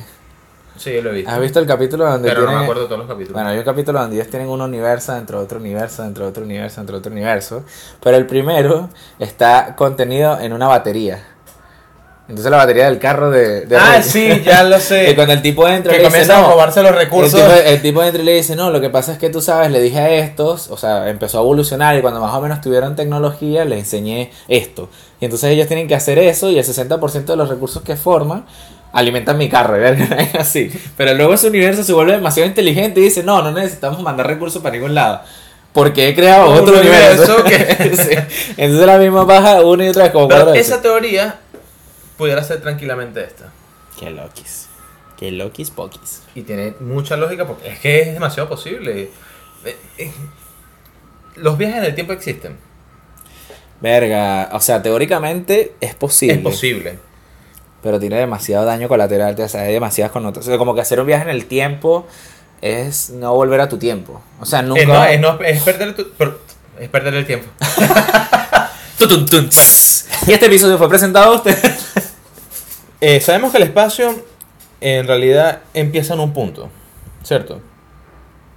Sí, yo lo he visto. ¿Has visto el capítulo donde Pero no tienen- me acuerdo todos los capítulos. Bueno, hay un capítulo donde ellos tienen un universo dentro de otro universo, dentro de otro universo, dentro de otro universo. Pero el primero está contenido en una batería. Entonces la batería del carro de... de ah, Rick. sí, ya lo Y sé. cuando el tipo entra que le dice, comienzan a no, robarse los el recursos. tipo, el tipo entra y le dice, no, lo que pasa es que tú sabes, le dije a estos, o sea, empezó a evolucionar y cuando más o menos tuvieron tecnología, les enseñé esto. Y entonces ellos tienen que hacer eso y el 60% de los recursos que forman alimentan mi carro, así. Pero luego ese universo se vuelve demasiado inteligente y dice, no, no necesitamos mandar recursos para ningún lado. Porque he creado otro universo. universo que- Sí. Entonces la misma baja una y otra vez como Pero esa teoría pudiera ser tranquilamente esta. Qué loquis. Qué loquis poquis. Y tiene mucha lógica porque es que es demasiado posible. Eh, eh, Los viajes en el tiempo existen. Verga, o sea, teóricamente es posible. Es posible. Pero tiene demasiado daño colateral, o sea, hay demasiadas connotaciones. O sea, como que hacer un viaje en el tiempo es no volver a tu tiempo. O sea, nunca. Es, no, es, no- es perder tu- es perder el tiempo. Y este episodio fue presentado a usted. Eh, sabemos que el espacio en realidad empieza en un punto, ¿cierto?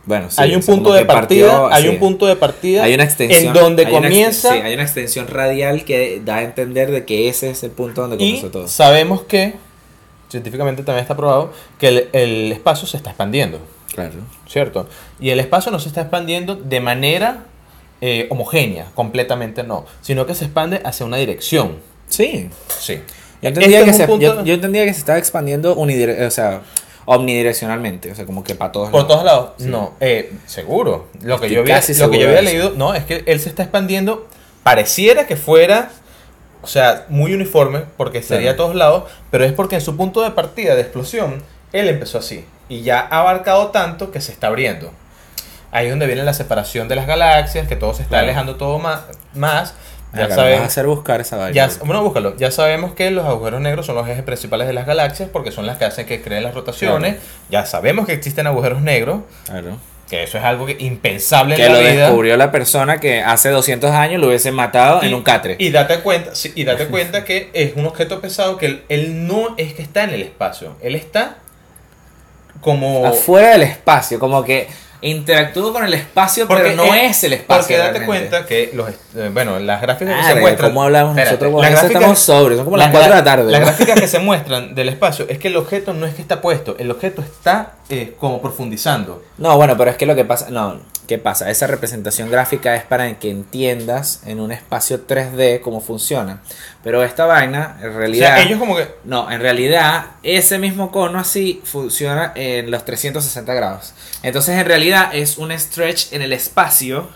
Bueno, sí, hay un punto de partida, partió, hay sí. un punto de partida Hay una extensión. en donde hay una comienza sí, hay una extensión radial que da a entender de que ese es el punto donde y comenzó todo. sabemos que científicamente también está probado que el, el espacio se está expandiendo, Claro. ¿cierto? Y el espacio no se está expandiendo de manera eh, homogénea, completamente no, sino que se expande hacia una dirección. Sí. Sí. Yo entendía, Este que es un se, punto- yo, yo entendía que se estaba expandiendo unidire- o sea, omnidireccionalmente, o sea, como que para todos Por lados. todos lados. No, eh, seguro. Lo que, Estoy yo había, lo que yo leído, no, es que él se está expandiendo. Pareciera que fuera, o sea, muy uniforme, porque sería a todos lados, pero es porque en su punto de partida de explosión, él empezó así. Y ya ha abarcado tanto que se está abriendo. Ahí es donde viene la separación de las galaxias, que todo se está Claro. alejando todo más. más. Ya sabemos. vas a hacer buscar esa vaina. Ya, bueno, búscalo. Ya sabemos que los agujeros negros son los ejes principales de las galaxias porque son las que hacen que creen las rotaciones. Ya sabemos que existen agujeros negros, Claro. que eso es algo que impensable Que en la lo descubrió la persona que hace 200 años lo hubiesen matado y, en un catre. Y date cuenta, sí, y date cuenta que es un objeto pesado que él, él no es que está en el espacio, él está como Afuera del espacio, como que interactúa con el espacio, pero no es el espacio. Porque date realmente. cuenta que los eh, bueno, las gráficas que se muestran. ¿Cómo hablamos Espérate, nosotros? las gráficas- estamos sobrios, son como las las 4 de la tarde. Las gráficas que se muestran del espacio es que el objeto no es que está puesto, el objeto está eh, como profundizando. No, bueno, pero es que lo que pasa, no, ¿qué pasa? Esa representación gráfica es para que entiendas en un espacio 3D cómo funciona. Pero esta vaina, en O realidad... sea, ellos como que No, en realidad ese mismo cono así funciona en los 360 grados. Entonces en realidad es un stretch en el espacio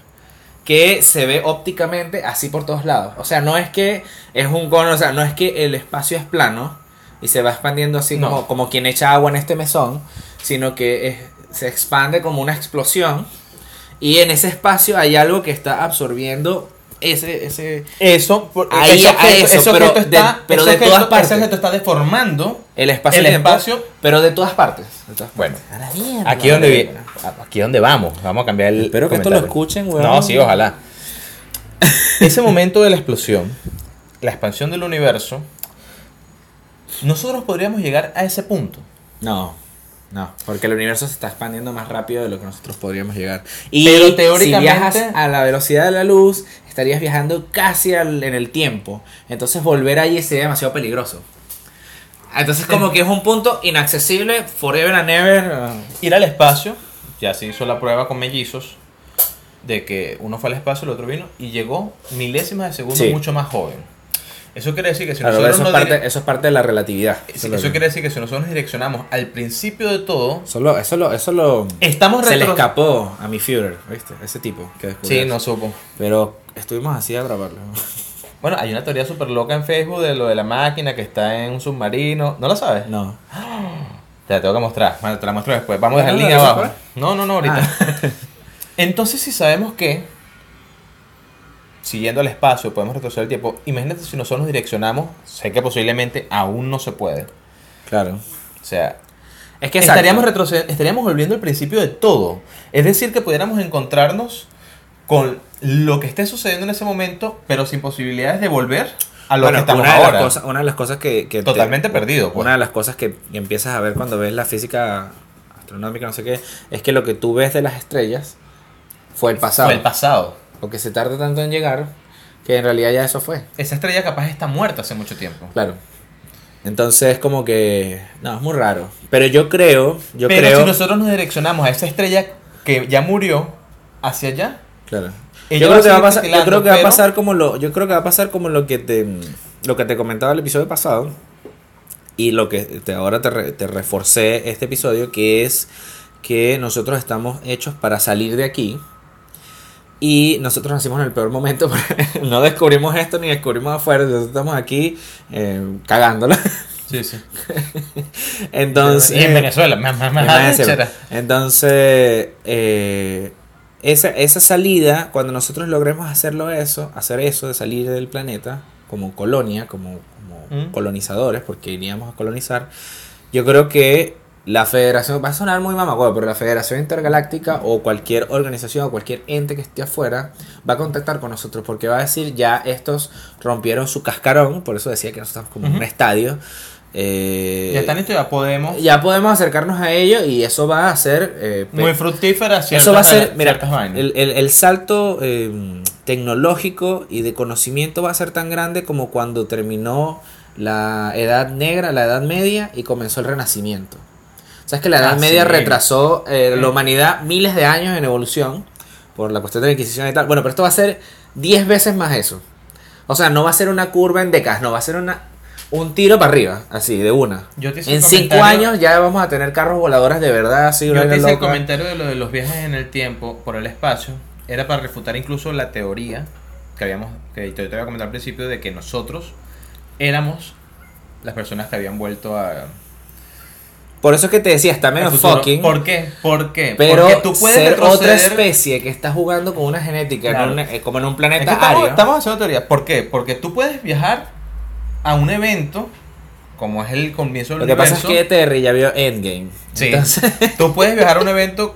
que se ve ópticamente así por todos lados. O sea, no es que es un cono, o sea, no es que el espacio es plano y se va expandiendo así No. como, como quien echa agua en este mesón, sino que es- se expande como una explosión y en ese espacio hay algo que está absorbiendo ese... ese Eso, por- Ahí, ese a eso, ese pero de- está, pero ese de objeto- todas partes. Ese objeto está deformando. el espacio, El tiempo, espacio- pero de todas partes. De todas Bueno. A la mierda, aquí donde vi, aquí donde vamos, vamos a cambiar el. Espero que esto lo escuchen, weón. No, sí, ojalá. Ese momento de la explosión, la expansión del universo, nosotros podríamos llegar a ese punto. No, no, porque el universo se está expandiendo más rápido de lo que nosotros podríamos llegar. Y Pero teóricamente- si viajas a la velocidad de la luz, estarías viajando casi al- en el tiempo. Entonces volver allí sería demasiado peligroso. Entonces como que es un punto inaccesible, forever and ever. uh, Ir al espacio, ya se hizo la prueba con mellizos, de que uno fue al espacio, el otro vino, y llegó milésimas de segundo Sí. mucho más joven. Eso quiere decir que si claro, nosotros eso, es nos parte, eso es parte de la relatividad. eso, quiere decir que si nosotros nos direccionamos al principio de todo, eso lo- eso lo- eso lo- estamos se le escapó a mi Führer, ¿viste? Ese tipo que descubrió Sí, no supo. Pero estuvimos así a grabarlo. Bueno, hay una teoría súper loca en Facebook de lo de la máquina que está en un submarino. ¿No lo sabes? No. Te la tengo que mostrar. Bueno, te la muestro después. Vamos a dejar el link abajo. No, no, no, ahorita. Entonces, si sabemos que siguiendo al espacio podemos retroceder el tiempo, imagínate si nosotros nos direccionamos, sé que posiblemente aún no se puede. Claro. O sea, Es que estaríamos, estaríamos volviendo al principio de todo. Es decir, que pudiéramos encontrarnos con lo que esté sucediendo en ese momento, pero sin posibilidades de volver a lo Bueno, que estamos una de, las ahora. cosas, una de las cosas que... que te- Totalmente perdido, pues. Una de las cosas que empiezas a ver cuando ves la física astronómica, no sé qué, es que lo que tú ves de las estrellas fue el pasado. Fue el pasado. Porque se tarda tanto en llegar que en realidad ya eso fue. Esa estrella capaz está muerta hace mucho tiempo. Claro. Entonces como que... No, es muy raro. Pero yo creo... Yo Pero creo... si nosotros nos direccionamos a esa estrella que ya murió hacia allá, Claro. Yo creo, que va a pasar, yo creo que va a pasar como lo, yo creo que va a pasar como lo que te, lo que te comentaba el episodio pasado y lo que te, ahora te, re- te reforcé este episodio que es que nosotros estamos hechos para salir de aquí, Y nosotros nacimos en el peor momento, no descubrimos esto ni descubrimos afuera, entonces estamos aquí eh, cagándola. Sí, sí. Entonces, y en Venezuela, más, más, más. Entonces, eh, esa, esa salida, cuando nosotros logremos hacerlo eso, hacer eso de salir del planeta como colonia, como, como Mm. colonizadores, porque iríamos a colonizar, yo creo que la federación, va a sonar muy mamacuevo, pero la Federación Intergaláctica o cualquier organización o cualquier ente que esté afuera va a contactar con nosotros porque va a decir ya estos rompieron su cascarón, por eso decía que nosotros estamos como en un estadio. eh, Ya está listo, ya podemos. ya podemos acercarnos a ello y eso va a ser eh, Muy fructífera. eso va a ser mira el- el salto eh, tecnológico y de conocimiento va a ser tan grande como cuando terminó la edad negra la edad media y comenzó el renacimiento sabes que la edad Ah, media sí. retrasó eh, la humanidad miles de años en evolución por la cuestión de la inquisición y tal bueno pero esto va a ser 10 veces más eso o sea no va a ser una curva en décadas no va a ser una un tiro para arriba así de una Yo te hice en el 5 comentario- años ya vamos a tener carros voladores de verdad así Yo te hice el comentario de lo de los viajes en el tiempo por el espacio. Era para refutar incluso la teoría que habíamos, que te, te había comentado al principio, de que nosotros éramos las personas que habían vuelto a. Por eso es que te decía, está menos fucking. ¿Por qué? ¿Por qué? Pero Porque tú puedes ser otra especie que está jugando con una genética, Claro. eh, como en un Es que planeta estamos, ario. estamos haciendo teoría. ¿Por qué? Porque tú puedes viajar a un evento, como es el comienzo del Lo que pasa es universo. que Terry ya vio Endgame. Sí. Entonces, Tú puedes viajar a un evento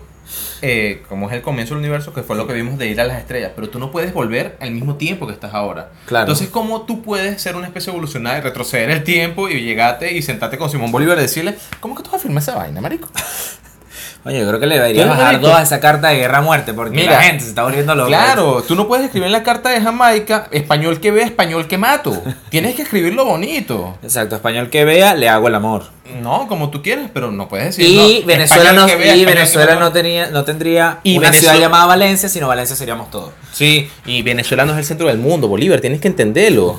eh, como es el comienzo del universo, que fue lo que vimos de ir a las estrellas, pero tú no puedes volver al mismo tiempo que estás ahora. Claro. Entonces, ¿cómo tú puedes ser una especie evolucionada y retroceder el tiempo y llegarte y sentarte con Simón Bolívar y decirle, ¿cómo que tú vas a firmar esa vaina, marico? oye, yo creo que le debería ¿Tú no bajar dos a esa carta de guerra a muerte, porque Mira, la gente se está volviendo loca. Claro, tú no puedes escribir en la carta de Jamaica, español que vea, español que mato. Tienes que escribirlo bonito. Exacto, español que vea, le hago el amor. No, como tú quieras, pero no puedes decir. Y no, Venezuela, no, vea, y Venezuela no, tenía, no tendría Y una Venezuela- ciudad llamada Valencia, sino Valencia seríamos todos. Sí, y Venezuela no es el centro del mundo, Bolívar, tienes que entenderlo.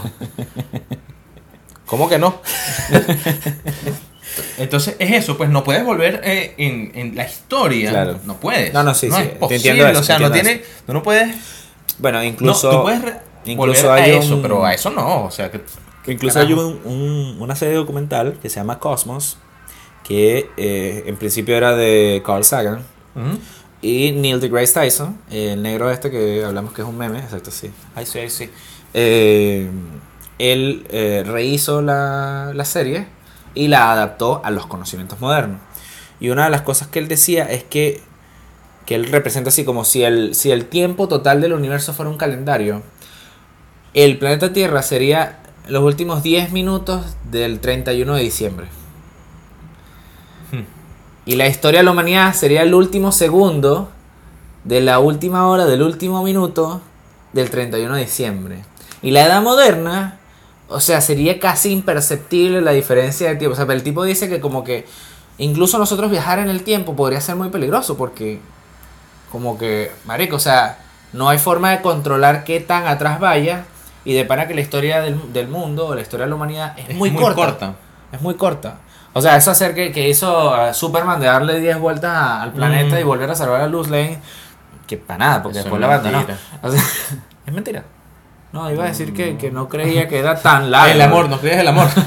¿Cómo que no? Entonces es eso, pues no puedes volver eh, en, en la historia. Claro. No puedes. No, no, sí, sí, es te posible, entiendo eso, o sea, te no entiendo tiene, tú no puedes. Bueno, incluso. no, tú puedes incluso volver hay a un- eso, pero a eso no. O sea, que. Incluso Carajo. hay un- un- una serie documental que se llama Cosmos, que eh, en principio era de Carl Sagan, Ujú. y Neil deGrasse Tyson, el negro este que hablamos que es un meme, exacto, sí. Ay, sí, ay, sí. Eh, él eh, rehizo la, la serie y la adaptó a los conocimientos modernos. Y una de las cosas que él decía es que, que él representa así como si el, si el tiempo total del universo fuera un calendario, el planeta Tierra sería los últimos 10 minutos del 31 de diciembre. Hmm. Y la historia de la humanidad sería el último segundo de la última hora del último minuto del 31 de diciembre. Y la edad moderna, o sea, sería casi imperceptible la diferencia de tiempo. O sea, el tipo dice que como que incluso nosotros viajar en el tiempo podría ser muy peligroso porque como que, marico, o sea, no hay forma de controlar qué tan atrás vaya y de para que la historia del, del mundo o la historia de la humanidad es, muy, corta. Es muy corta. O sea, eso hacer que, que hizo a Superman de darle 10 vueltas a- al planeta Mm. y volver a salvar a Luz Lane, que para nada, porque Eso después es la abandonó. O sea, es mentira. No, iba a decir que, que no creía que era tan largo. el amor, no crees el amor.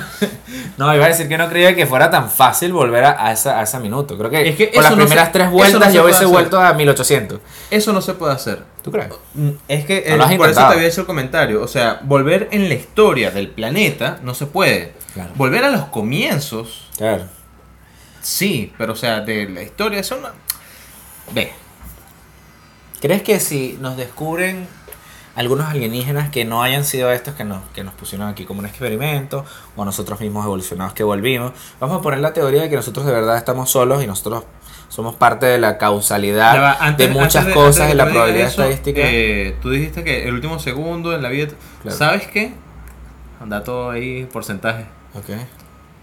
No, iba a decir que no creía que fuera tan fácil volver a, a esa, a ese minuto. Creo que, Es que por las eso no primeras se- tres vueltas no yo puede hubiese hacer. vuelto a 1800. Eso no se puede hacer. ¿Tú crees? Mm, Es que No eh, por eso te había hecho el comentario. O sea, volver en la historia del planeta no se puede. Claro. Volver a los comienzos, Claro. sí, pero o sea, de la historia, eso no. Ve. ¿Crees que si nos descubren algunos alienígenas que no hayan sido estos que nos, que nos pusieron aquí como un experimento, o nosotros mismos evolucionados que volvimos, vamos a poner la teoría de que nosotros de verdad estamos solos y nosotros somos parte de la causalidad Ya va, antes- de muchas antes cosas de la probabilidad eso, estadística? eh, tú dijiste que el último segundo en la vida. Claro. ¿Sabes qué? Anda todo ahí, porcentaje. Ok. de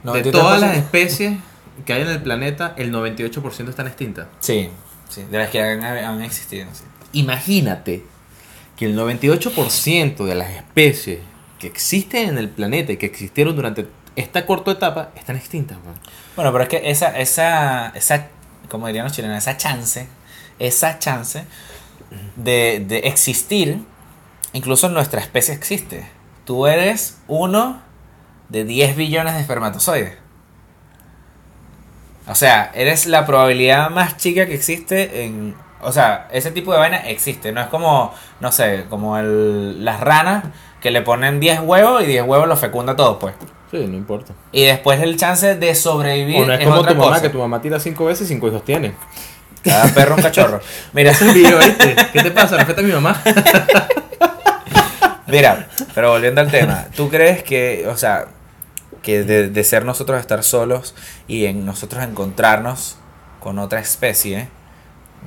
93%. todas las especies que hay en el planeta, el 98% están extintas. Sí, sí, de las que han, han existido. sí. Imagínate el 98% de las especies que existen en el planeta y que existieron durante esta corta etapa están extintas. weón. Bueno, pero es que esa, esa, esa, como dirían los chilenos, esa chance, esa chance, de, de existir, incluso nuestra especie existe. Tú eres uno de 10 billones de espermatozoides. O sea, eres la probabilidad más chica que existe en... O sea, ese tipo de vaina existe. No es como, no sé, como el, las ranas que le ponen 10 huevos y 10 huevos los fecunda todos, pues. Sí, no importa. Y después el chance de sobrevivir O no es es como otra tu mamá, cosa. que tu mamá tira cinco veces y cinco hijos tiene. Cada perro un cachorro. Mira, es video, ¿viste? ¿Qué te pasa? Respeta a mi mamá. Mira, pero volviendo al tema, ¿tú crees que, o sea, que de, de ser nosotros estar solos y en nosotros encontrarnos con otra especie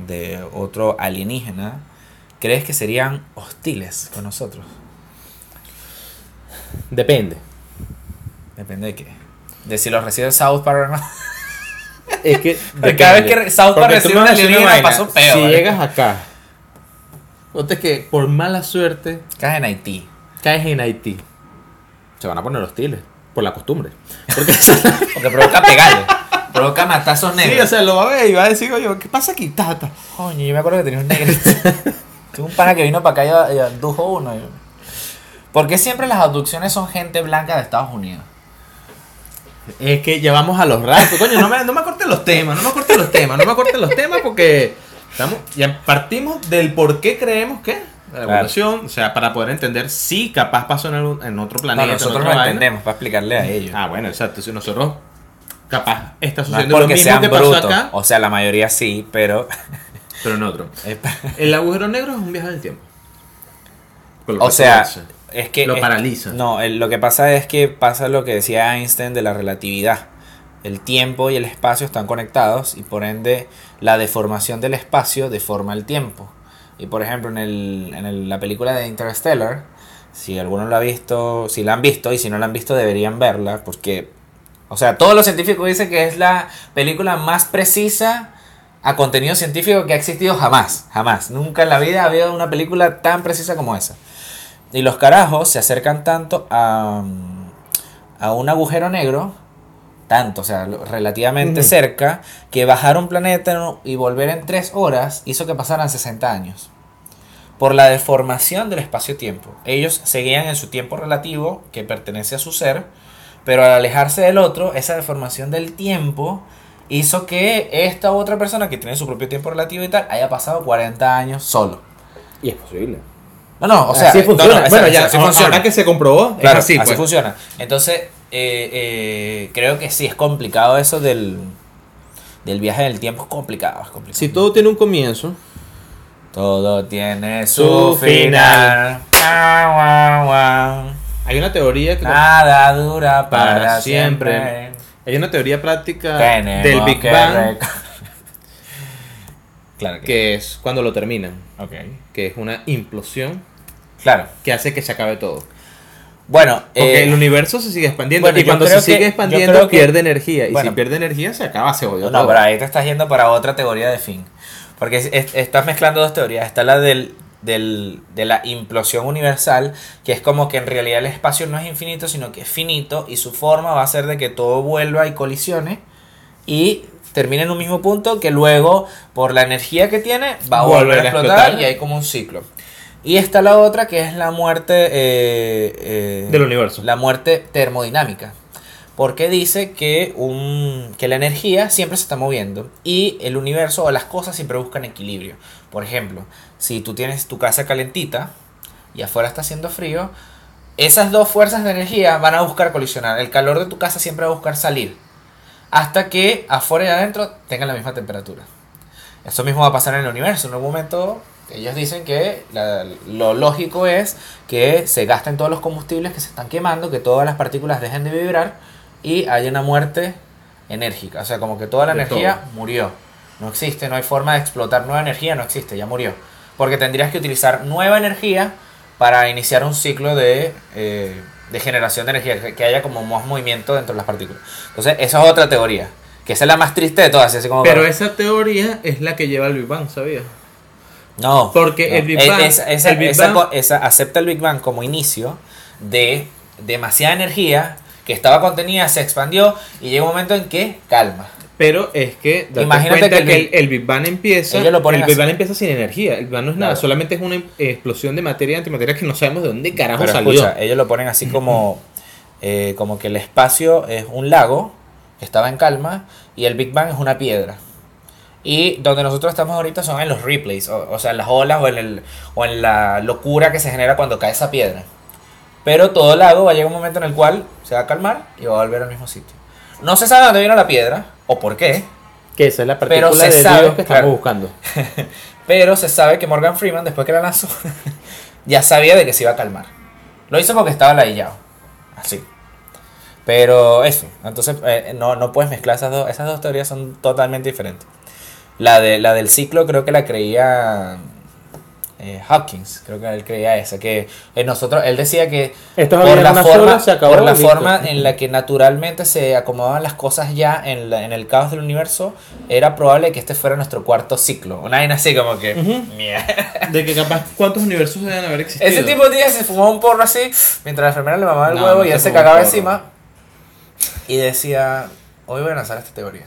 de otro alienígena, crees que serían hostiles con nosotros? Depende. Depende de qué. De si los recibe South Park o no. Es que. Cada vez que South Park recibe una alienígena, Si llegas acá, ponte que por mala suerte Caes en Haití. caes en Haití, se van a poner hostiles. Por la costumbre. Porque Porque provoca pegarle. Provoca matazos negros. Sí, o sea, lo va a ver y va a decir, oye, ¿qué pasa aquí, tata? Coño, yo me acuerdo que tenía un negrito. Tuve un pana que vino para acá y a- y abdujo uno. y- ¿Por qué siempre las abducciones son gente blanca de Estados Unidos? Es que ya vamos a los ratos. Coño, no me, no me cortes los temas, no me cortes los temas, no me cortes los temas porque estamos, ya partimos del por qué creemos que la Claro. evolución, o sea, para poder entender si capaz pasó en, algún- en otro No, planeta. en nosotros lo entendemos para explicarle a ellos. Ah, bueno, exacto. Si nosotros capaz está no es sucediendo lo porque mismo sean que pasó brutos. acá, O sea, la mayoría sí, pero. pero en otro. El agujero negro es un viaje del tiempo. O sea, se es que. Lo es- paraliza. No, el- lo que pasa es que pasa lo que decía Einstein de la relatividad. El tiempo y el espacio están conectados y por ende la deformación del espacio deforma el tiempo. Y por ejemplo, en, el, en el- la película de Interstellar, si alguno lo ha visto, si la han visto y si no la han visto deberían verla porque, o sea, todos los científicos dicen que es la película más precisa a contenido científico que ha existido jamás, jamás. Nunca en la vida ha habido una película tan precisa como esa. Y los carajos se acercan tanto a, a un agujero negro, tanto, o sea, relativamente cerca, que bajar un planeta y volver en tres horas hizo que pasaran 60 años. Por la deformación del espacio-tiempo. Ellos seguían en su tiempo relativo, que pertenece a su ser, pero al alejarse del otro, esa deformación del tiempo hizo que esta otra persona que tiene su propio tiempo relativo y tal, haya pasado 40 años solo. Y es posible. No, no, o sea, así funciona. no, bueno, ya, así ahora funciona. que se comprobó, Claro, es así, así, pues. funciona. Entonces, eh, eh, creo que sí, es complicado eso del, del viaje del tiempo. Es complicado, es complicado. Si todo tiene un comienzo, Todo tiene Su su final. Guau. Hay una teoría que Nada dura para, Para siempre. siempre. hay una teoría práctica Tenemos del Big que Bang claro que, que es cuando lo terminan, ok. que es una implosión Claro. que hace que se acabe todo. Bueno, Porque eh, el universo se sigue expandiendo bueno, y cuando se que- sigue expandiendo que- pierde energía y si pierde energía se acaba, se jodió No, todo. pero ahí te estás yendo para otra teoría de fin. Porque es- es- estás mezclando dos teorías. Está la del, del- de la implosión universal, que es como que en realidad el espacio no es infinito, sino que es finito y su forma va a ser de que todo vuelva y colisione y termine en un mismo punto que luego, por la energía que tiene, va a volver a explotar, y hay como un ciclo. Y está la otra que es la muerte eh, eh, Del universo. La muerte termodinámica. Porque dice que, un, que la energía siempre se está moviendo y el universo o las cosas siempre buscan equilibrio. Por ejemplo, si tú tienes tu casa calentita y afuera está haciendo frío, esas dos fuerzas de energía van a buscar colisionar. El calor de tu casa siempre va a buscar salir. Hasta que afuera y adentro tengan la misma temperatura. Eso mismo va a pasar en el universo. En un momento, ellos dicen que la- lo lógico es que se gasten todos los combustibles que se están quemando, que todas las partículas dejen de vibrar y haya una muerte enérgica. O sea, como que toda la De energía todo. murió. No existe, no hay forma de explotar nueva energía, no existe, ya murió. Porque tendrías que utilizar nueva energía para iniciar un ciclo de, eh, de generación de energía, que, haya como más movimiento dentro de las partículas. Entonces, esa es otra teoría, que esa es la más triste de todas. Así como Pero para- esa teoría es la que lleva al Big Bang, ¿sabías? No. Porque no. el Big Es- Bang- esa- esa- el Big esa Bang- co- esa acepta el Big Bang como inicio de demasiada energía que estaba contenida, se expandió y llega un momento en que calma. Pero es que Imagínate que el que, Big- el, el Big Bang empieza. Lo el Big. Bang empieza sin energía. El Big Bang no es nada, Claro. solamente es una explosión de materia y antimateria que no sabemos de dónde carajo Pero salió. escucha, ellos lo ponen así como, eh, como que el espacio es un lago que estaba en calma y el Big Bang es una piedra. Y donde nosotros estamos ahorita son en los replays, o, o sea, en las olas o en, el, o en la locura que se genera cuando cae esa piedra. Pero todo lago va a llegar un momento en el cual se va a calmar y va a volver al mismo sitio. No se sabe dónde vino la piedra o por qué, que esa es la Pero partícula se de sabe, Dios que estamos claro. buscando. pero se sabe que Morgan Freeman, después que la lanzó, ya sabía de que se iba a calmar. Lo hizo porque estaba ladillado. Así. Pero eso, entonces eh, no, no puedes mezclar esas dos. Esas dos teorías son totalmente diferentes. La, de, la del ciclo creo que la creía eh, Hawkins, creo que él creía esa, que eh, nosotros, él decía que Esto por la forma, sola, se acabó, por la listo. forma en la que naturalmente se acomodaban las cosas ya en, la- en el caos del universo, era probable que este fuera nuestro cuarto ciclo. Una vaina así como que... mierda. De que capaz cuántos universos deben haber existido. Ese tipo de día se fumaba un porro así, mientras la enfermera le mamaba el No, huevo no y él se cagaba encima. Y decía, hoy voy a lanzar esta teoría.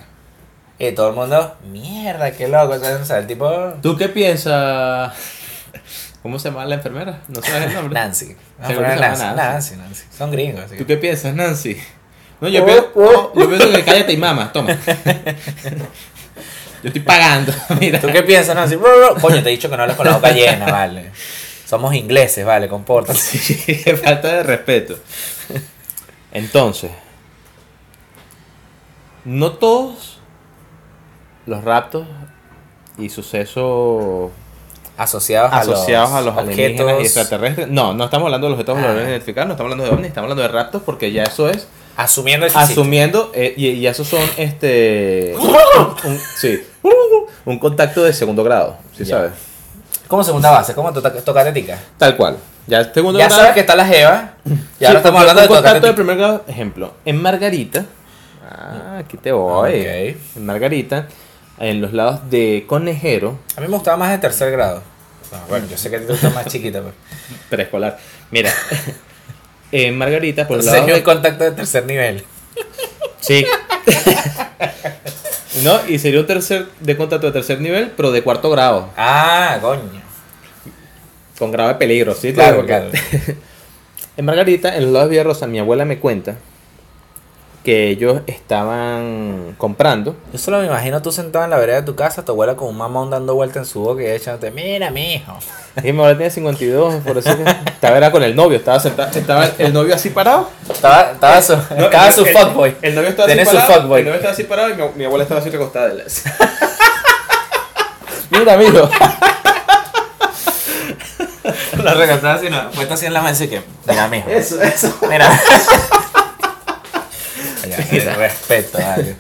Y todo el mundo, mierda, qué loco. O sea, el tipo... ¿Tú qué piensas? ¿Cómo se llama la enfermera? No sabes el nombre. Nancy. Vamos a poner Nancy. Nancy. Nancy. Son gringos. así ¿Tú qué piensas, Nancy? No, yo, pienso, yo pienso que cállate y mama, toma. Yo estoy pagando, mira. ¿Tú qué piensas, Nancy? Coño, te he dicho que no hables con la boca llena, vale. Somos ingleses, vale, compórtate. Sí, falta de respeto. Entonces, no todos los raptos y sucesos Asociados, asociados a los alienígenas y objetos extraterrestres. No, no estamos hablando de los objetos Ah. voladores identificados, no estamos hablando de ovnis, estamos hablando de raptos porque ya eso es Asumiendo existe. asumiendo eh, y, y esos son este un, un- sí, un contacto de segundo grado, ¿sí Ya. sabes? ¿Cómo segunda base? ¿Cómo toca tocatetica? Tal cual. Ya segundo Ya grado. sabes que está la Jeva. Y Sí, ahora estamos hablando de contacto de primer grado. Ejemplo, en Margarita. Ah, aquí te voy. Ok. En Margarita, en los lados de Conejero, A mí me gustaba más de tercer grado. No, bueno, yo sé que a ti te gusta más chiquita, pero. preescolar. Mira, en Margarita, por el de... contacto de tercer nivel. Sí. no, y sería un tercer de contacto de tercer nivel, pero de cuarto grado. Ah, coño. Con grado de peligro, ¿sí? Claro, claro. En Margarita, en los lados de Villarrosa, mi abuela me cuenta que ellos estaban comprando Yo solo me imagino tú sentado en la vereda de tu casa, tu abuela con un mamón dando vuelta en su boca y echándote, mira, mijo. Y mi abuela tenía 52, por eso que estaba era con el novio, estaba sentado, estaba el novio así parado. Estaba, estaba su, No, estaba el- su el- fuckboy. El novio estaba así su parado. fuckboy. El novio estaba así parado y mi, mi abuela estaba así recostada. de la- Mira, amigo. Lo recostaba así, no. Puesto así en la mesa y que, mira, mijo. Eso, eso. Mira. Ya, respeto, vale.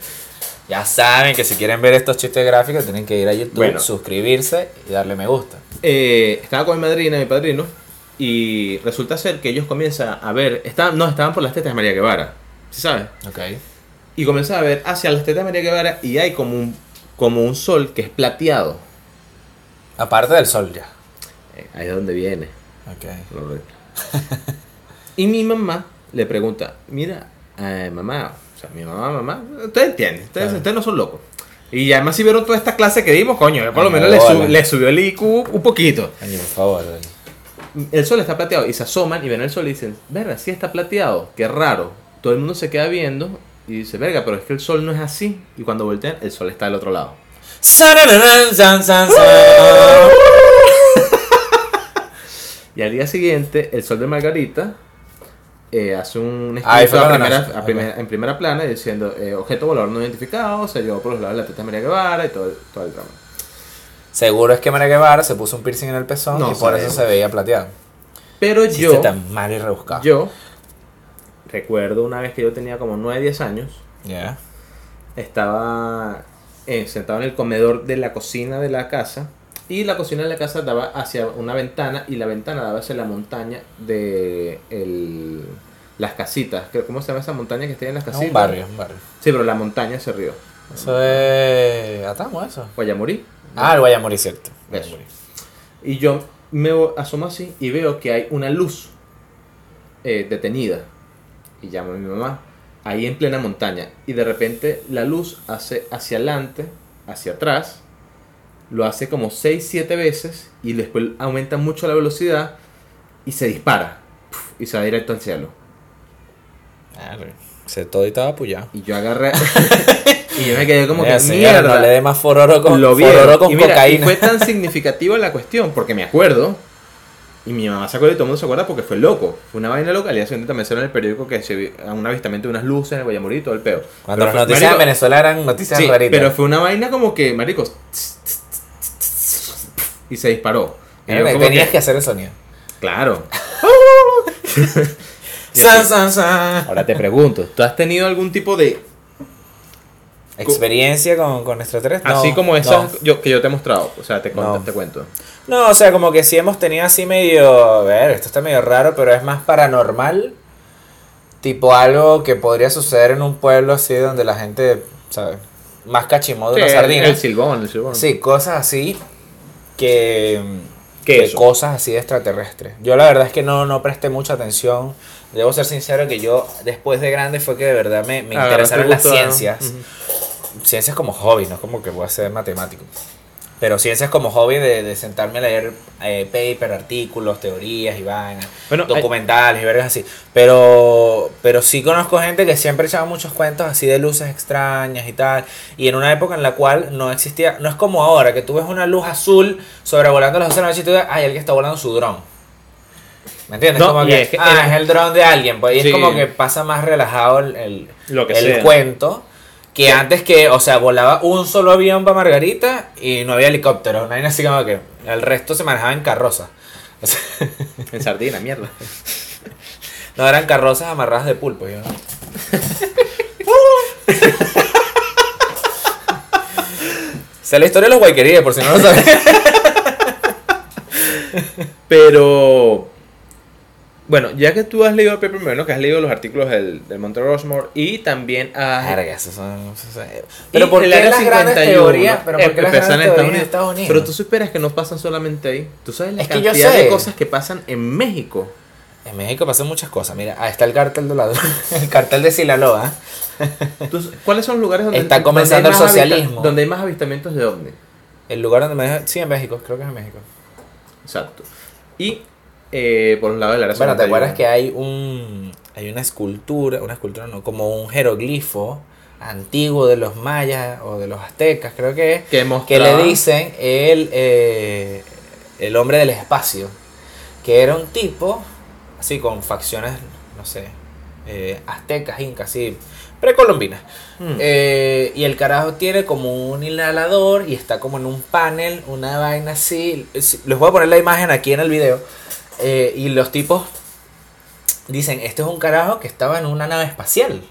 Ya saben que si quieren ver estos chistes gráficos tienen que ir a YouTube, Bueno. suscribirse y darle me gusta. Eh, estaba con mi madrina mi padrino y resulta ser que ellos comienzan a ver, estaban, no, estaban por las tetas de María Guevara, ¿sí sabes? Ok. Y comienzan a ver hacia las tetas de María Guevara y hay como un, como un sol que es plateado. Aparte del sol ya. Eh, ahí es donde viene. Ok. Y mi mamá le pregunta, mira, eh, mamá, o sea, mi mamá, mamá, ustedes entienden, ustedes, Claro. ustedes no son locos. Y además si vieron toda esta clase que dimos, coño, por lo Ay, menos le, sub- le subió el IQ un poquito. Coño, por favor. El sol está plateado y se asoman y ven el sol y dicen, verga, sí está plateado, qué raro. Todo el mundo se queda viendo y dice, verga, pero es que el sol no es así. Y cuando voltean, el sol está del otro lado. Y al día siguiente, el sol de Margarita eh, hace un Ahí escrito a primera- a en primera plana diciendo eh, objeto volador no identificado, se llevó por los lados de la teta de María Guevara y todo, el- todo el drama. Seguro es que María Guevara se puso un piercing en el pezón No y por eso se veía plateado. Pero yo, tan mal y rebuscado. yo recuerdo una vez que yo tenía como 9, 10 años, Ya. estaba eh, sentado en el comedor de la cocina de la casa y la cocina de la casa daba hacia una ventana y la ventana daba hacia la montaña de el- las casitas. ¿Qué- ¿Cómo se llama esa montaña que está ahí en las casitas? un barrio, un barrio. Sí, pero la montaña se río. Eso es. Atamos eso. Guayamorí. Ah, el Guayamorí, cierto. Guayamorí. Y yo me asomo así y veo que hay una luz eh, detenida. Y llamo a mi mamá. ahí en plena montaña, y de repente la luz hace hacia adelante, hacia atrás, lo hace como 6, 7 veces, y después aumenta mucho la velocidad y se dispara, y se va directo al cielo. Se todo y estaba apoyado. Y yo agarré. y yo me quedé como que señora, mierda. No le dé más fororo con, lo vi. fororo con y, mira, y cocaína. fue tan significativa la cuestión, porque me acuerdo. Y mi mamá se acuerda y todo el mundo se acuerda porque fue loco. Fue una vaina loca. Al día siguiente también salió en el periódico que se un avistamiento de unas luces en el Guayamorí y todo el peo. Cuando Pero las fue- noticias marico, en Venezuela eran noticias Sí, raritas. pero fue una vaina como que, maricos. Y se disparó. Y Mira, yo como tenías que- que hacer el sonido. Claro. Y San, así. san, san. Ahora te pregunto, ¿tú has tenido algún tipo de ¿Experiencia con, con extraterrestres? así No, como esas no. yo, que yo te he mostrado? O sea, te, cuento, No. te cuento. No, o sea, como que sí hemos tenido así medio. A ver, esto está medio raro, pero es más paranormal. Tipo algo que podría suceder en un pueblo así donde la gente, ¿sabes? Más cachimó de Sí, una sardina. el silbón, el silbón. Sí, cosas así que, ¿Qué que cosas así de extraterrestres. Yo la verdad es que no, no presté mucha atención. Debo ser sincero que yo después de grande fue que de verdad me, me interesaron las ciencias. Ciencias como hobby, no como que voy a ser matemático. Pero ciencias como hobby de, de sentarme a leer eh, paper, artículos, teorías y vainas, Bueno, hay- documentales y vergas así. Pero, pero sí conozco gente que siempre echaba muchos cuentos así de luces extrañas y tal. Y en una época en la cual no existía, no es como ahora, que tú ves una luz azul sobrevolando las 12 de la noche y tú ves, ay, alguien está volando su dron. ¿Me entiendes? No, como que, es que ah, era- es el dron de alguien. Pues, y Sí. es como que pasa más relajado el, el, Lo que el cuento. Que antes que, o sea, volaba un solo avión para Margarita y no había helicópteros. Una así como que el resto se manejaba en carroza. O sea, En sardina, mierda. no eran carrozas amarradas de pulpo. Yo. Esa es la historia de los guayquerías, por si no lo sabes. Pero. Bueno, ya que tú has leído el paper primero, que has leído los artículos del, del Monte Rushmore y también has. Verga, esos son- son- Pero ¿por el qué Área las grandes 51, teorías? Pero ¿por eh, qué las grandes en Estados Unidos? Pero tú superas que no pasan solamente ahí. Tú sabes la Es que yo cantidad sé. de cosas que pasan en México. En México pasan muchas cosas. Mira, ahí está el cartel de lado. el cartel de Sinaloa. ¿Cuáles son los lugares donde Está donde comenzando hay el más socialismo. donde hay más avistamientos de ovni? El lugar donde me deja... Sí, en México. Creo que es en México. Exacto. Y eh, por un lado del área Bueno, ¿te 51. acuerdas que hay un hay una escultura, una escultura no, como un jeroglifo antiguo de los mayas o de los aztecas, creo que es, que, que le dicen el eh, el hombre del espacio, que era un tipo así con facciones, no sé, eh, aztecas, incas, así, precolombinas. Mm. Eh, y el carajo tiene como un inhalador y está como en un panel, una vaina así. Es- Les voy a poner la imagen aquí en el video. Eh, y los tipos dicen, este es un carajo que estaba en una nave espacial.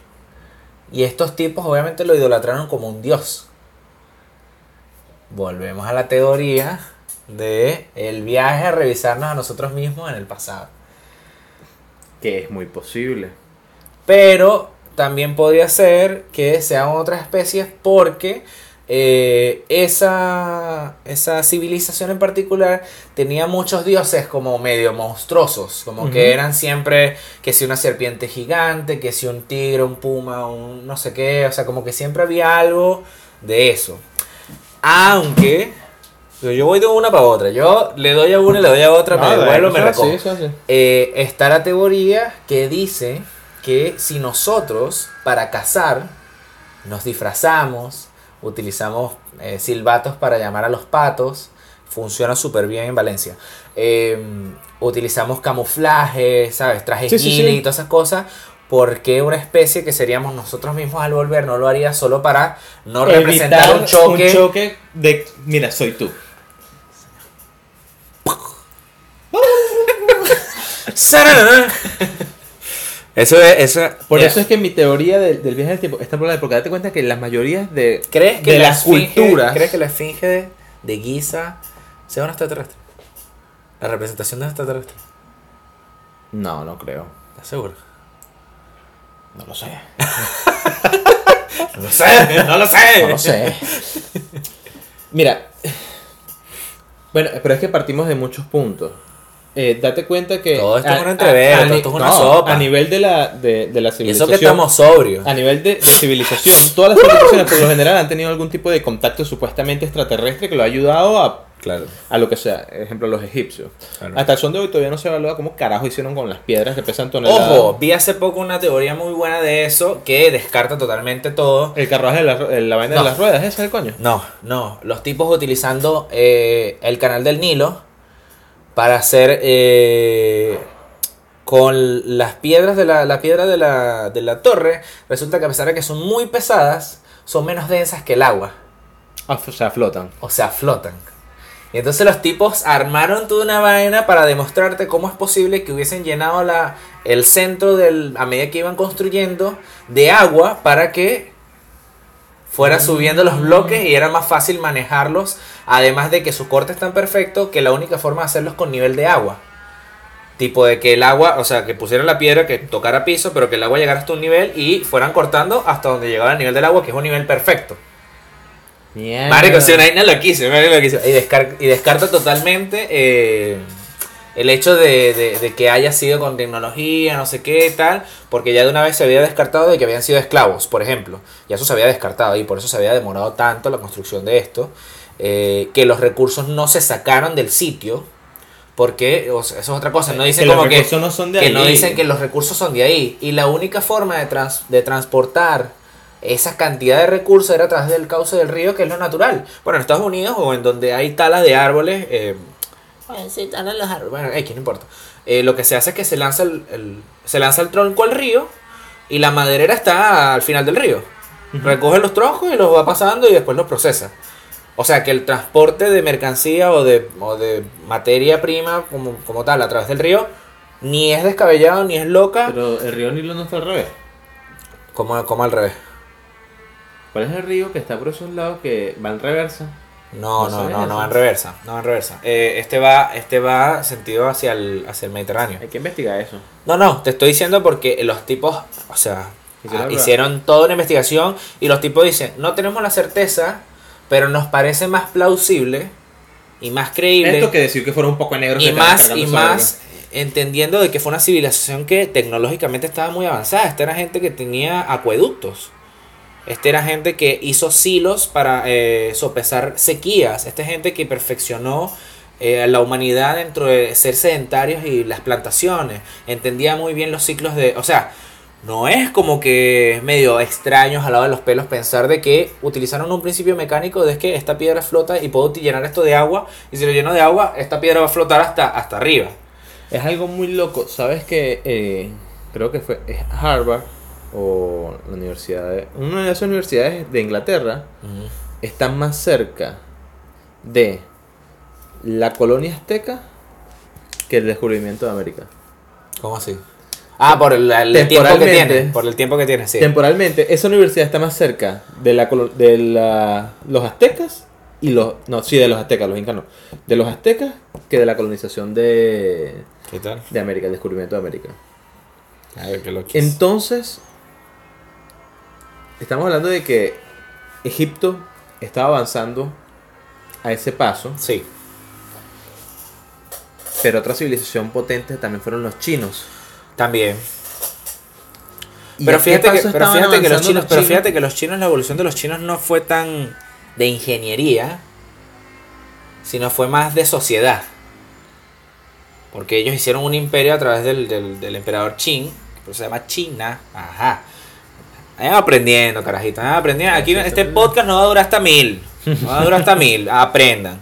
Y estos tipos obviamente lo idolatraron como un dios. Volvemos a la teoría de el viaje a revisarnos a nosotros mismos en el pasado. que es muy posible. Pero también podría ser que sean otras especies porque eh, esa, esa civilización en particular tenía muchos dioses como medio monstruosos, como que eran siempre que si una serpiente gigante, que si un tigre, un puma, un no sé qué, o sea, como que siempre había algo de eso. Aunque yo voy de una para otra, yo le doy a una y le doy a otra, me devuelvo, me recojo. Eh, está la teoría que dice que si nosotros para cazar nos disfrazamos, utilizamos eh, silbatos para llamar a los patos, funciona súper bien en Valencia. Eh, utilizamos camuflaje, ¿sabes? Trajes Sí, sí, guinea sí. y todas esas cosas. porque una especie que seríamos nosotros mismos al volver no lo haría solo para no representar Evitar un choque? Un choque de. Mira, soy tú. Eso es, eso Por eso es que mi teoría del, del viaje del tiempo está por porque date cuenta que las mayorías de, ¿Crees que de la las esfinge- culturas. ¿Crees que la esfinge de, de Giza sea un extraterrestre? La representación de un extraterrestre. No, no creo. ¿Estás seguro? No lo sé. No lo sé, no lo sé. No lo sé. Mira. Bueno, pero es que partimos de muchos puntos. Eh, date cuenta que. Todo esto es a- un entrevero, a- a todo ni- esto es una no, sopa. A nivel de la, de, de la Y eso civilización. que estamos sobrios. A nivel de, civilización, todas las civilizaciones por lo general han tenido algún tipo de contacto supuestamente extraterrestre que lo ha ayudado a, Claro. a lo que sea. Ejemplo, los egipcios. Claro. Hasta el son de hoy todavía no se evalúa cómo carajo hicieron con las piedras que pesan toneladas. Ojo, vi hace poco una teoría muy buena de eso que descarta totalmente todo. El carruaje de la, la vaina No. de las ruedas, ese es el coño. No, no. Los tipos utilizando eh, el canal del Nilo para hacer eh, con las piedras de la, la piedra de la, de la torre. Resulta que a pesar de que son muy pesadas, son menos densas que el agua. Ah, o sea, flotan. O sea, flotan. Y entonces los tipos armaron toda una vaina para demostrarte cómo es posible que hubiesen llenado la, el centro del, a medida que iban construyendo de agua para que fuera subiendo los bloques y era más fácil manejarlos. Además de que su corte es tan perfecto que la única forma de hacerlos con nivel de agua. Tipo de que el agua, o sea, que pusieran la piedra que tocara piso, pero que el agua llegara hasta un nivel y fueran cortando hasta donde llegaba el nivel del agua, que es un nivel perfecto. Mierda. Marico, si una vaina loquísima, y descarta totalmente eh, el hecho de, de- de que haya sido con tecnología, no sé qué tal, porque ya de una vez se había descartado de que habían sido esclavos, por ejemplo. Ya eso se había descartado y por eso se había demorado tanto la construcción de esto. eh, que los recursos no se sacaron del sitio. Porque, o sea, eso es otra cosa, no dicen que los como que, recursos no son de que no ahí. dicen que los recursos son de ahí. Y la única forma de, trans- de transportar esa cantidad de recursos era a través del cauce del río, que es lo natural. Bueno, en Estados Unidos o en donde hay talas de árboles, eh, bueno, sí, talan los árboles, bueno, X, no importa. Eh, lo que se hace es que se lanza el, el- se lanza el tronco al río y la maderera está al final del río. Recoge los troncos y los va pasando y después los procesa. O sea que el transporte de mercancía o de, o de materia prima como, como tal a través del río ni es descabellado ni es loca Pero el río Nilo no está al revés. como, como al revés. ¿Cuál es el río que está por esos lados que va en reversa? No, No no, no, en reversa, no va en reversa. Eh, este va, este va sentido hacia el, hacia el Mediterráneo. Hay que investigar eso. No, no, te estoy diciendo porque los tipos, o sea, Hicieron ah, hicieron toda una investigación y los tipos dicen, no tenemos la certeza, pero nos parece más plausible y más creíble Esto que decir que fuera un poco negro. y más y más entendiendo de que fue una civilización que tecnológicamente estaba muy avanzada. Esta era gente que tenía acueductos. Esta era gente que hizo silos para eh, sopesar sequías. Esta es gente que perfeccionó eh, la humanidad dentro de ser sedentarios y las plantaciones. Entendía muy bien los ciclos de... O sea, no es como que medio extraño al lado de los pelos pensar de que utilizaron un principio mecánico de que esta piedra flota y puedo llenar esto de agua y si lo lleno de agua esta piedra va a flotar hasta, hasta arriba. Es algo muy loco. ¿Sabes que eh, Creo que fue Harvard o la universidad de, una de esas universidades de Inglaterra está más cerca de la colonia azteca que el descubrimiento de América. ¿Cómo así? Ah, por el, el tiempo que Temporalmente. tiene. Por el tiempo que tiene, sí. Temporalmente, esa universidad está más cerca de la de la, los aztecas y los no, sí, de los aztecas, los incas no, de los aztecas que de la colonización de, ¿Qué tal? de América, el descubrimiento de América. A ver, qué Entonces, estamos hablando de que Egipto estaba avanzando a ese paso, Sí. pero otra civilización potente también fueron los chinos. También. ¿Y Pero fíjate, que, pero fíjate que los chinos, pero fíjate que los chinos, la evolución de los chinos no fue tan de ingeniería, sino fue más de sociedad. Porque ellos hicieron un imperio a través del, del, del emperador Qin, que se llama China. Ajá. Vayan aprendiendo, carajitos. Vayan aprendiendo. Aquí este podcast no va a durar hasta mil. No va a durar hasta mil. Aprendan.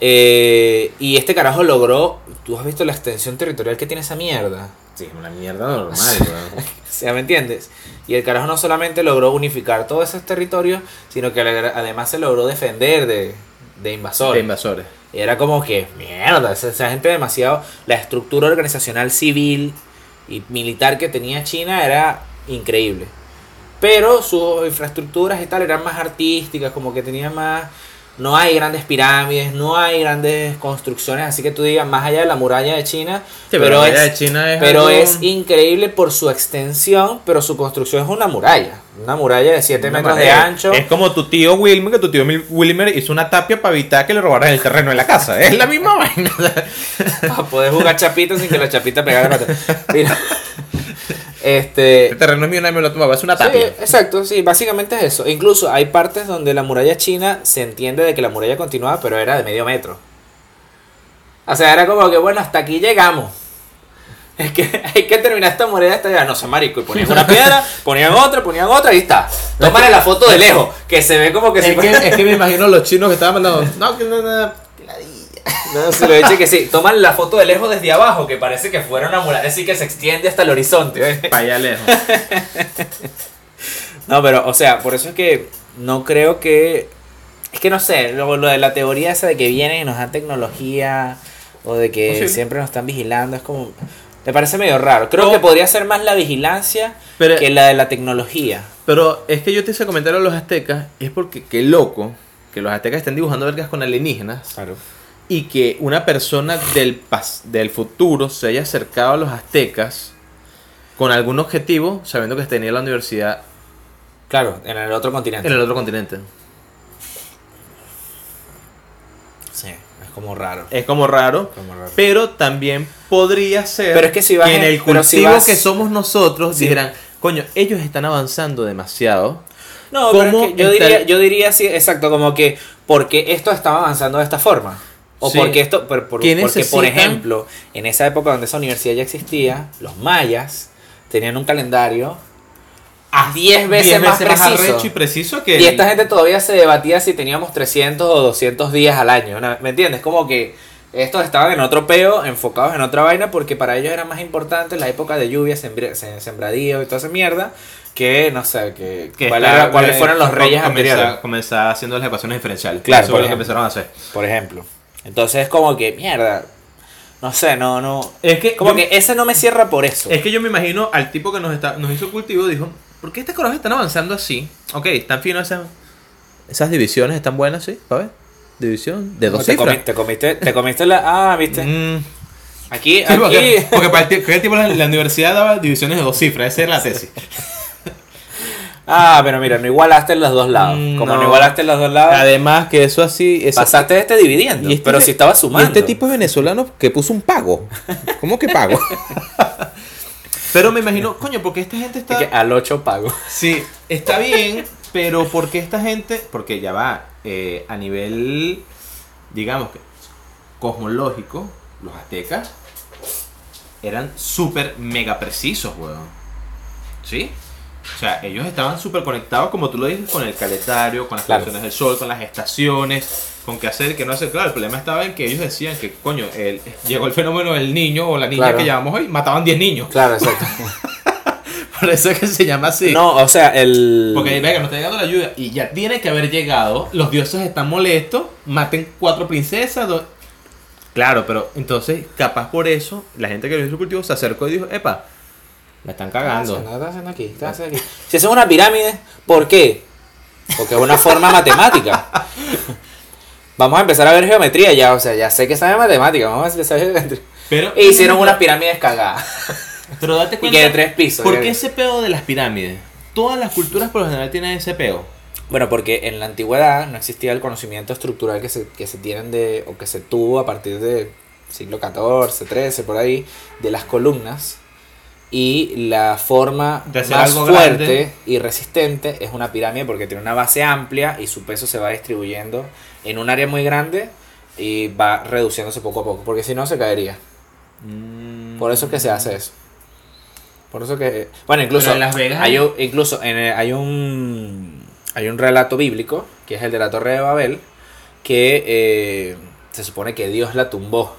Eh, y este carajo logró. ¿Tú has visto la extensión territorial que tiene esa mierda? Sí, una mierda normal, weón. O sea, ¿me entiendes? Y el carajo no solamente logró unificar todos esos territorios, sino que además se logró defender de, de invasores. de invasores. Y era como que, mierda, esa gente demasiado... La estructura organizacional civil y militar que tenía China era increíble. Pero sus infraestructuras y tal eran más artísticas, como que tenían más... no hay grandes pirámides, no hay grandes construcciones, así que tú digas, más allá de la muralla de China, pero pero, es, de China es pero algo- es increíble por su extensión, pero su construcción es una muralla, una muralla de 7 metros de ancho. Es como tu tío Wilmer, que tu tío Wilmer hizo una tapia para evitar que le robaran el terreno en la casa. Es la misma vaina. para poder jugar chapita sin que la chapita pegara. Mira, este, El terreno es mío, nadie me lo toma. Es una Sí, tapia. exacto, sí, básicamente es eso. Incluso hay partes donde la muralla china se entiende de que la muralla continuaba, pero era de medio metro. O sea, era como que, bueno, hasta aquí llegamos. Es que hay que terminar esta muralla hasta allá. No sé, marico. Y ponían una piedra, ponían otra, ponían otra y está. Tómale la foto de lejos, que se ve como que si Es que, es que me imagino los chinos que estaban mandando. No, que no, no. No, se lo he dicho que sí. Toman la foto de lejos desde abajo, que parece que fuera una muralla así que se extiende hasta el horizonte. Para allá lejos. No, pero, o sea, por eso es que no creo que. Es que no sé, lo, lo de la teoría esa de que vienen y nos dan tecnología o de que Posible. siempre nos están vigilando, es como. Me parece medio raro. Creo No. que podría ser más la vigilancia Pero- que la de la tecnología. Pero es que yo te hice comentario a los aztecas. Es porque qué loco que los aztecas estén dibujando vergas con alienígenas. Claro. Y que una persona del, pas- del futuro se haya acercado a los aztecas con algún objetivo, sabiendo que tenía la universidad Claro, en el otro continente. en el otro continente. Sí, es como raro. Es como raro, Como raro. pero también podría ser Pero es que si vas en en- el si cultivo vas- que somos nosotros Sí. dijeran, coño, ellos están avanzando demasiado. No, pero es ¿Cómo que yo, diría, yo diría sí, exacto, como que porque esto estaba avanzando de esta forma. O Sí. porque esto, por- por- ¿Qué porque por necesitan? ejemplo, en esa época donde esa universidad ya existía, los mayas tenían un calendario a 10 veces, Diez más preciso. arrecho y preciso que Y esta gente todavía se debatía si teníamos 300 o 200 días al año. ¿me entiendes? Como que estos estaban en otro peo, enfocados en otra vaina, porque para ellos era más importante la época de lluvia, sembra- se- sembradío y toda esa mierda, que no sé, que, que cuál era- cuáles eh, fueron los reyes comenzar- Comenzar haciendo las ecuaciones diferenciales. Claro, Eso por fue lo que ejemplo. empezaron a hacer. por ejemplo. Entonces es como que, mierda, no sé, no, no... Es que Como yo- que ese no me cierra por eso. Es que yo me imagino al tipo que nos, está, nos hizo cultivo, dijo, ¿por qué estas coronas están avanzando así? Ok, están finos esas, esas divisiones, están buenas, ¿sí? ¿Pa ver? División de dos te, cifras. te comiste, te comiste la... Ah, viste. Mm, Aquí, sí, aquí... porque, porque para el, tipo la, la universidad daba divisiones de dos cifras, esa era la tesis. Ah, pero mira, no igualaste en los dos lados. Mm, Como no, no. igualaste en los dos lados, Además que eso así... Eso, pasaste este dividiendo. y este pero si estaba y sumando. este tipo es venezolano que puso un pago. ¿Cómo que pago? Pero me imagino, coño, porque esta gente está... Es que al 8 pago. Sí, está bien, pero ¿por qué esta gente? Porque ya va, eh, a nivel, digamos que, cosmológico, los aztecas eran súper mega precisos, weón. ¿Sí? O sea, ellos estaban súper conectados, como tú lo dices, con el calendario, con las Claro. del sol, con las estaciones, con qué hacer qué no hacer. Claro, el problema estaba en que ellos decían que, coño, el- llegó el fenómeno del niño o la niña Claro. que llamamos hoy, mataban 10 niños. Claro, exacto. Por eso es que se llama así. No, o sea, el. Porque venga, no está llegando la ayuda. Y ya tiene que haber llegado. Los dioses están molestos. Maten cuatro princesas. do- Claro, pero entonces, capaz por eso, la gente que lo hizo cultivo se acercó y dijo, epa, me están ¿Qué cagando. ¿Qué estás haciendo aquí? ¿Qué haciendo aquí? Si eso es una pirámide, ¿por qué? Porque es una forma matemática. Vamos a empezar a ver geometría ya, o sea, ya sé que sabe matemática, vamos a empezar a ver geometría. Pero, E hicieron unas pirámides cagadas. Pero date Y cuenta. que de tres pisos. ¿Por qué ese peo de las pirámides? Todas las culturas por lo general tienen ese peo. Bueno, porque en la antigüedad no existía el conocimiento estructural que se, que se tienen de, o que se tuvo a partir del siglo XIV, XIII, por ahí, de las columnas. Y la forma más fuerte grande. y resistente es una pirámide porque tiene una base amplia y su peso se va distribuyendo en un área muy grande y va reduciéndose poco a poco, porque si no se caería. Por eso es que se hace eso. Por eso que. Bueno, incluso. Pero en Las Vegas hay hay- un, incluso en el- hay un. Hay un relato bíblico, que es el de la Torre de Babel, que eh, se supone que Dios la tumbó.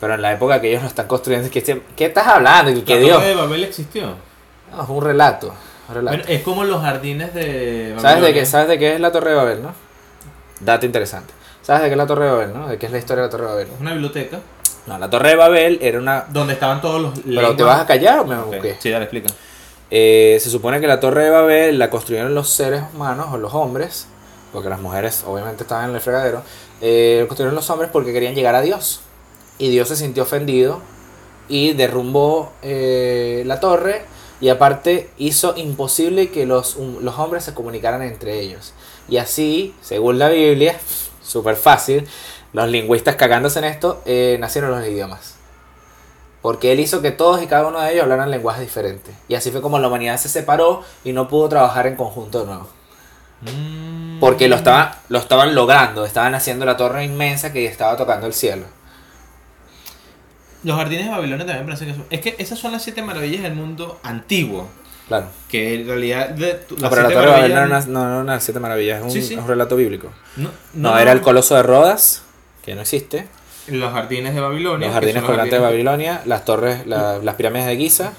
Pero en la época que ellos lo están construyendo, que este- ¿qué estás hablando? ¿Que ¿La Dios? Torre de Babel existió? No, es un relato. un relato. Bueno, es como los jardines de. ¿Sabes, de qué, ¿Sabes de qué es la Torre de Babel, no? Dato interesante. ¿Sabes de qué es la Torre de Babel, no? ¿De qué es la historia de la Torre de Babel? Es una biblioteca No, la Torre de Babel era una. donde estaban todos los. ¿Pero te vas a callar o me Ok, busqué? Sí, dale, explica. Eh, se supone que la Torre de Babel la construyeron los seres humanos o los hombres porque las mujeres obviamente estaban en el fregadero, eh, construyeron los hombres porque querían llegar a Dios. Y Dios se sintió ofendido y derrumbó eh, la torre y aparte hizo imposible que los, los hombres se comunicaran entre ellos. Y así, según la Biblia, súper fácil, los lingüistas cagándose en esto, eh, nacieron los idiomas. Porque él hizo que todos y cada uno de ellos hablaran lenguajes diferentes. Y así fue como la humanidad se separó y no pudo trabajar en conjunto de nuevo. Mm. Porque lo, estaba, lo estaban logrando, estaban haciendo la torre inmensa que estaba tocando el cielo. Los jardines de Babilonia también parece que son. Es que esas son las siete maravillas del mundo antiguo. Claro. Que en realidad. de- No, pero la Torre de Babel no era no, no siete maravillas, es un, Sí, sí. es un relato bíblico. No, No, era el Coloso de Rodas, que no existe. Los jardines de Babilonia. Los jardines colgantes de Babilonia, las torres, la- las pirámides de Giza.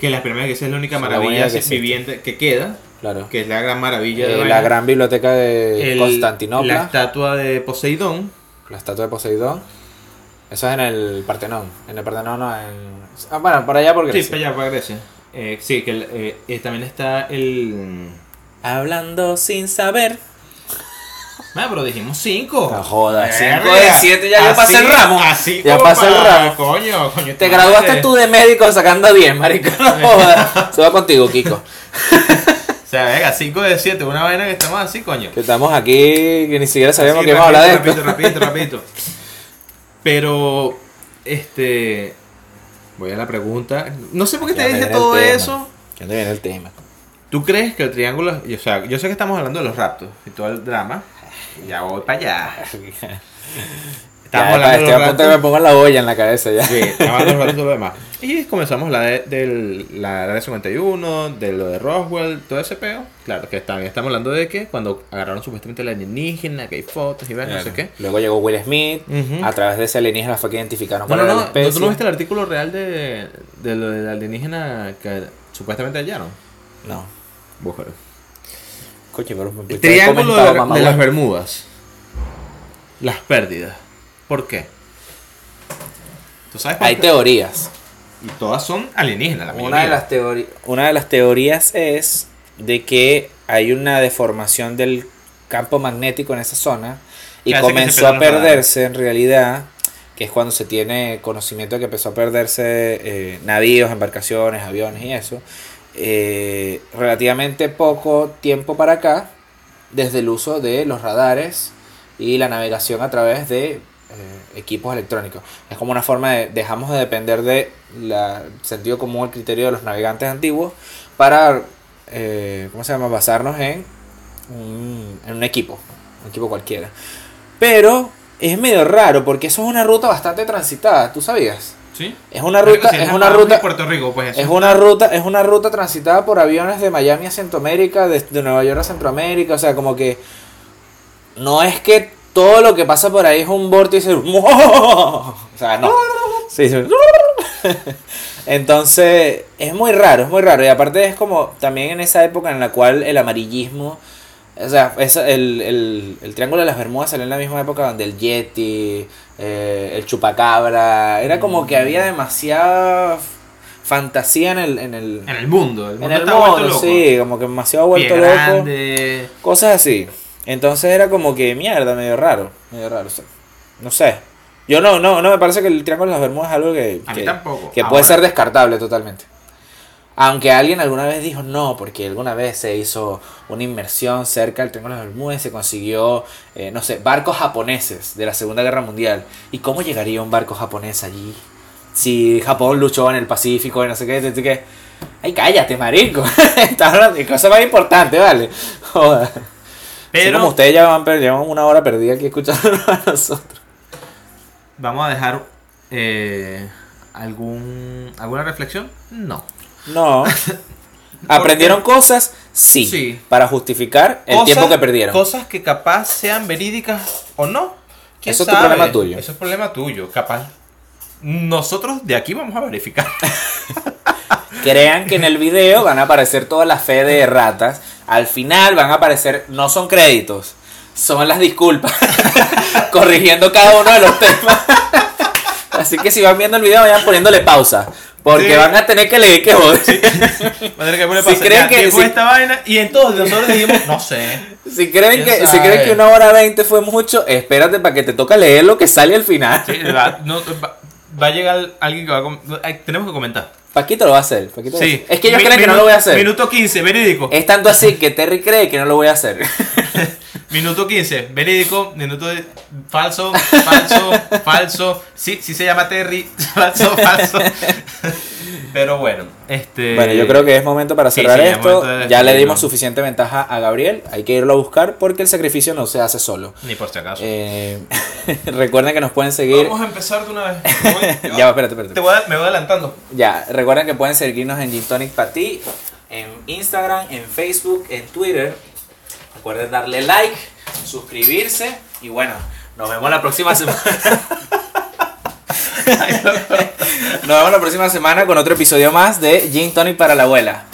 Que las primeras que esa es la única la maravilla única que viviente que queda. Claro. Que es la gran maravilla de Eh, la gran biblioteca de El- Constantinopla. La La, estatua de Poseidón. estatua de Poseidón. Eso es en el Partenón. En el Partenón no, en... Ah, bueno, por allá por Sí, Grecia. para allá, para Grecia. Eh, sí, que el- eh, eh, también está el. Hablando sin saber. Ah, pero dijimos 5. No jodas, Verga. cinco de siete, ya yo pasé el ramo. Así Ya pasé el para- ramo. Coño, coño. Te graduaste madre. tú de médico sacando 10, marico. No jodas. Se va contigo, Kiko. O sea, venga, 5 de 7, una vaina que estamos así, coño. Que estamos aquí que ni siquiera sabíamos Sí, que íbamos a hablar de esto. rapidito, rapidito, rapidito. Pero, este. Voy a la pregunta. No sé por qué te dije todo eso. ¿Qué te viene el tema? ¿Tú crees que el triángulo.? O sea, yo sé que estamos hablando de los raptos y todo el drama. Ya voy para allá. Estamos hablando de estoy a punto de que me pongan la olla en la cabeza ya. Sí, estamos hablando de lo demás. Y comenzamos la de, del, la área 51, de lo de Roswell, todo ese peo. Claro, que también estamos hablando de que cuando agarraron supuestamente la alienígena, que hay fotos y ver, no sé qué. Luego llegó Will Smith. A través de ese alienígena fue que identificaron No, cuál no, era no, la ¿no, especie. ¿tú no viste el artículo real de, de lo del alienígena que supuestamente hallaron? No. Búscalo. Coche, pero El triángulo de, de las. Bermudas. Las pérdidas. ¿Por qué? ¿Tú sabes por Hay qué? teorías. Y todas son alienígenas, la Una de, las una de las teorías es de que hay una deformación del campo magnético en esa zona y comenzó a perderse en realidad, que es cuando se tiene conocimiento de que empezó a perderse eh, navíos, embarcaciones, aviones y eso, eh, relativamente poco tiempo para acá, desde el uso de los radares y la navegación a través de eh, equipos electrónicos. Es como una forma de dejamos de depender de la sentido común, el criterio de los navegantes antiguos para, eh, ¿cómo se llama? Basarnos en un, en un equipo, un equipo cualquiera. Pero es medio raro porque eso es una ruta bastante transitada, ¿tú sabías? ¿Sí? Es una ruta, Si es en una ruta, Puerto Rico, pues eso. es una ruta, es una ruta transitada por aviones de Miami a Centroamérica, de, de Nueva York a Centroamérica, o sea, como que no es que todo lo que pasa por ahí es un vórtice, o sea, no. Sí, sí. Entonces, es muy raro, es muy raro. Y aparte es como también en esa época en la cual el amarillismo, o sea, esa- el, el, el Triángulo de las Bermudas salió en la misma época donde el Yeti, eh, el Chupacabra, era como que había demasiada fantasía en el... En el, En el mundo. El mundo en el mundo, loco. sí, como que demasiado Pie vuelto loco. grande. Cosas así. Entonces era como que mierda, medio raro. Medio raro. o sea, no sé. Yo no, no, no me parece que el Triángulo de las Bermudas es algo que, A mí que, tampoco. que puede ser descartable totalmente. Aunque alguien alguna vez dijo no, porque alguna vez se hizo una inmersión cerca del Triángulo de las Bermudas y se consiguió, eh, no sé, barcos japoneses de la Segunda Guerra Mundial. ¿Y cómo llegaría un barco japonés allí? Si Japón luchó en el Pacífico y no sé qué, no sé qué. Ay, cállate, marico. Estás hablando de cosas más importantes, ¿vale? Joder. Pero como ustedes ya van, llevan una hora perdida aquí escuchando a nosotros. vamos a dejar eh, algún alguna reflexión. No. No. ¿Aprendieron cosas? Sí. Sí. Para justificar el Cosas- tiempo que perdieron. Cosas que capaz sean verídicas o no. ¿Quién Eso es tu problema tuyo. Eso es problema tuyo. Capaz. Nosotros de aquí vamos a verificar. Crean que en el video van a aparecer todas las fe de ratas. Al final van a aparecer, no son créditos, son las disculpas. corrigiendo cada uno de los temas. Así que si van viendo el video, vayan poniéndole pausa. Porque Sí. van a tener que leer que joder. Madre que le Si pasa. creen Ya, que- ¿qué fue si- esta vaina? Y entonces nosotros dijimos, no sé. Si creen, ¿Quién que, si creen que una hora veinte fue mucho, espérate para que te toca leer lo que sale al final. Sí, va, no, va, va a llegar alguien que va a... tenemos que comentar. Paquito lo va a hacer. Paquito Sí. Es que ellos Mi- creen que no lo voy a hacer. Minuto 15, verídico. Es tanto así que Terry cree que no lo voy a hacer. Minuto 15, verídico. Minuto de... falso, falso, falso. Sí, sí se llama Terry. Falso, falso. Pero bueno, este. Bueno, yo creo que es momento para cerrar sí, esto. de ya le dimos suficiente ventaja a Gabriel. Hay que irlo a buscar porque el sacrificio no se hace solo. Ni por si acaso. Eh, recuerden que nos pueden seguir. Vamos a empezar de una vez. Ya, espérate, espérate. Te voy a- me voy adelantando. Ya, recuerden que pueden seguirnos en Gin Tonic Patty, en Instagram, en Facebook, en Twitter. Recuerden darle like, suscribirse y bueno, nos vemos la próxima semana. nos vemos la próxima semana con otro episodio más de Gin Tonic para la abuela.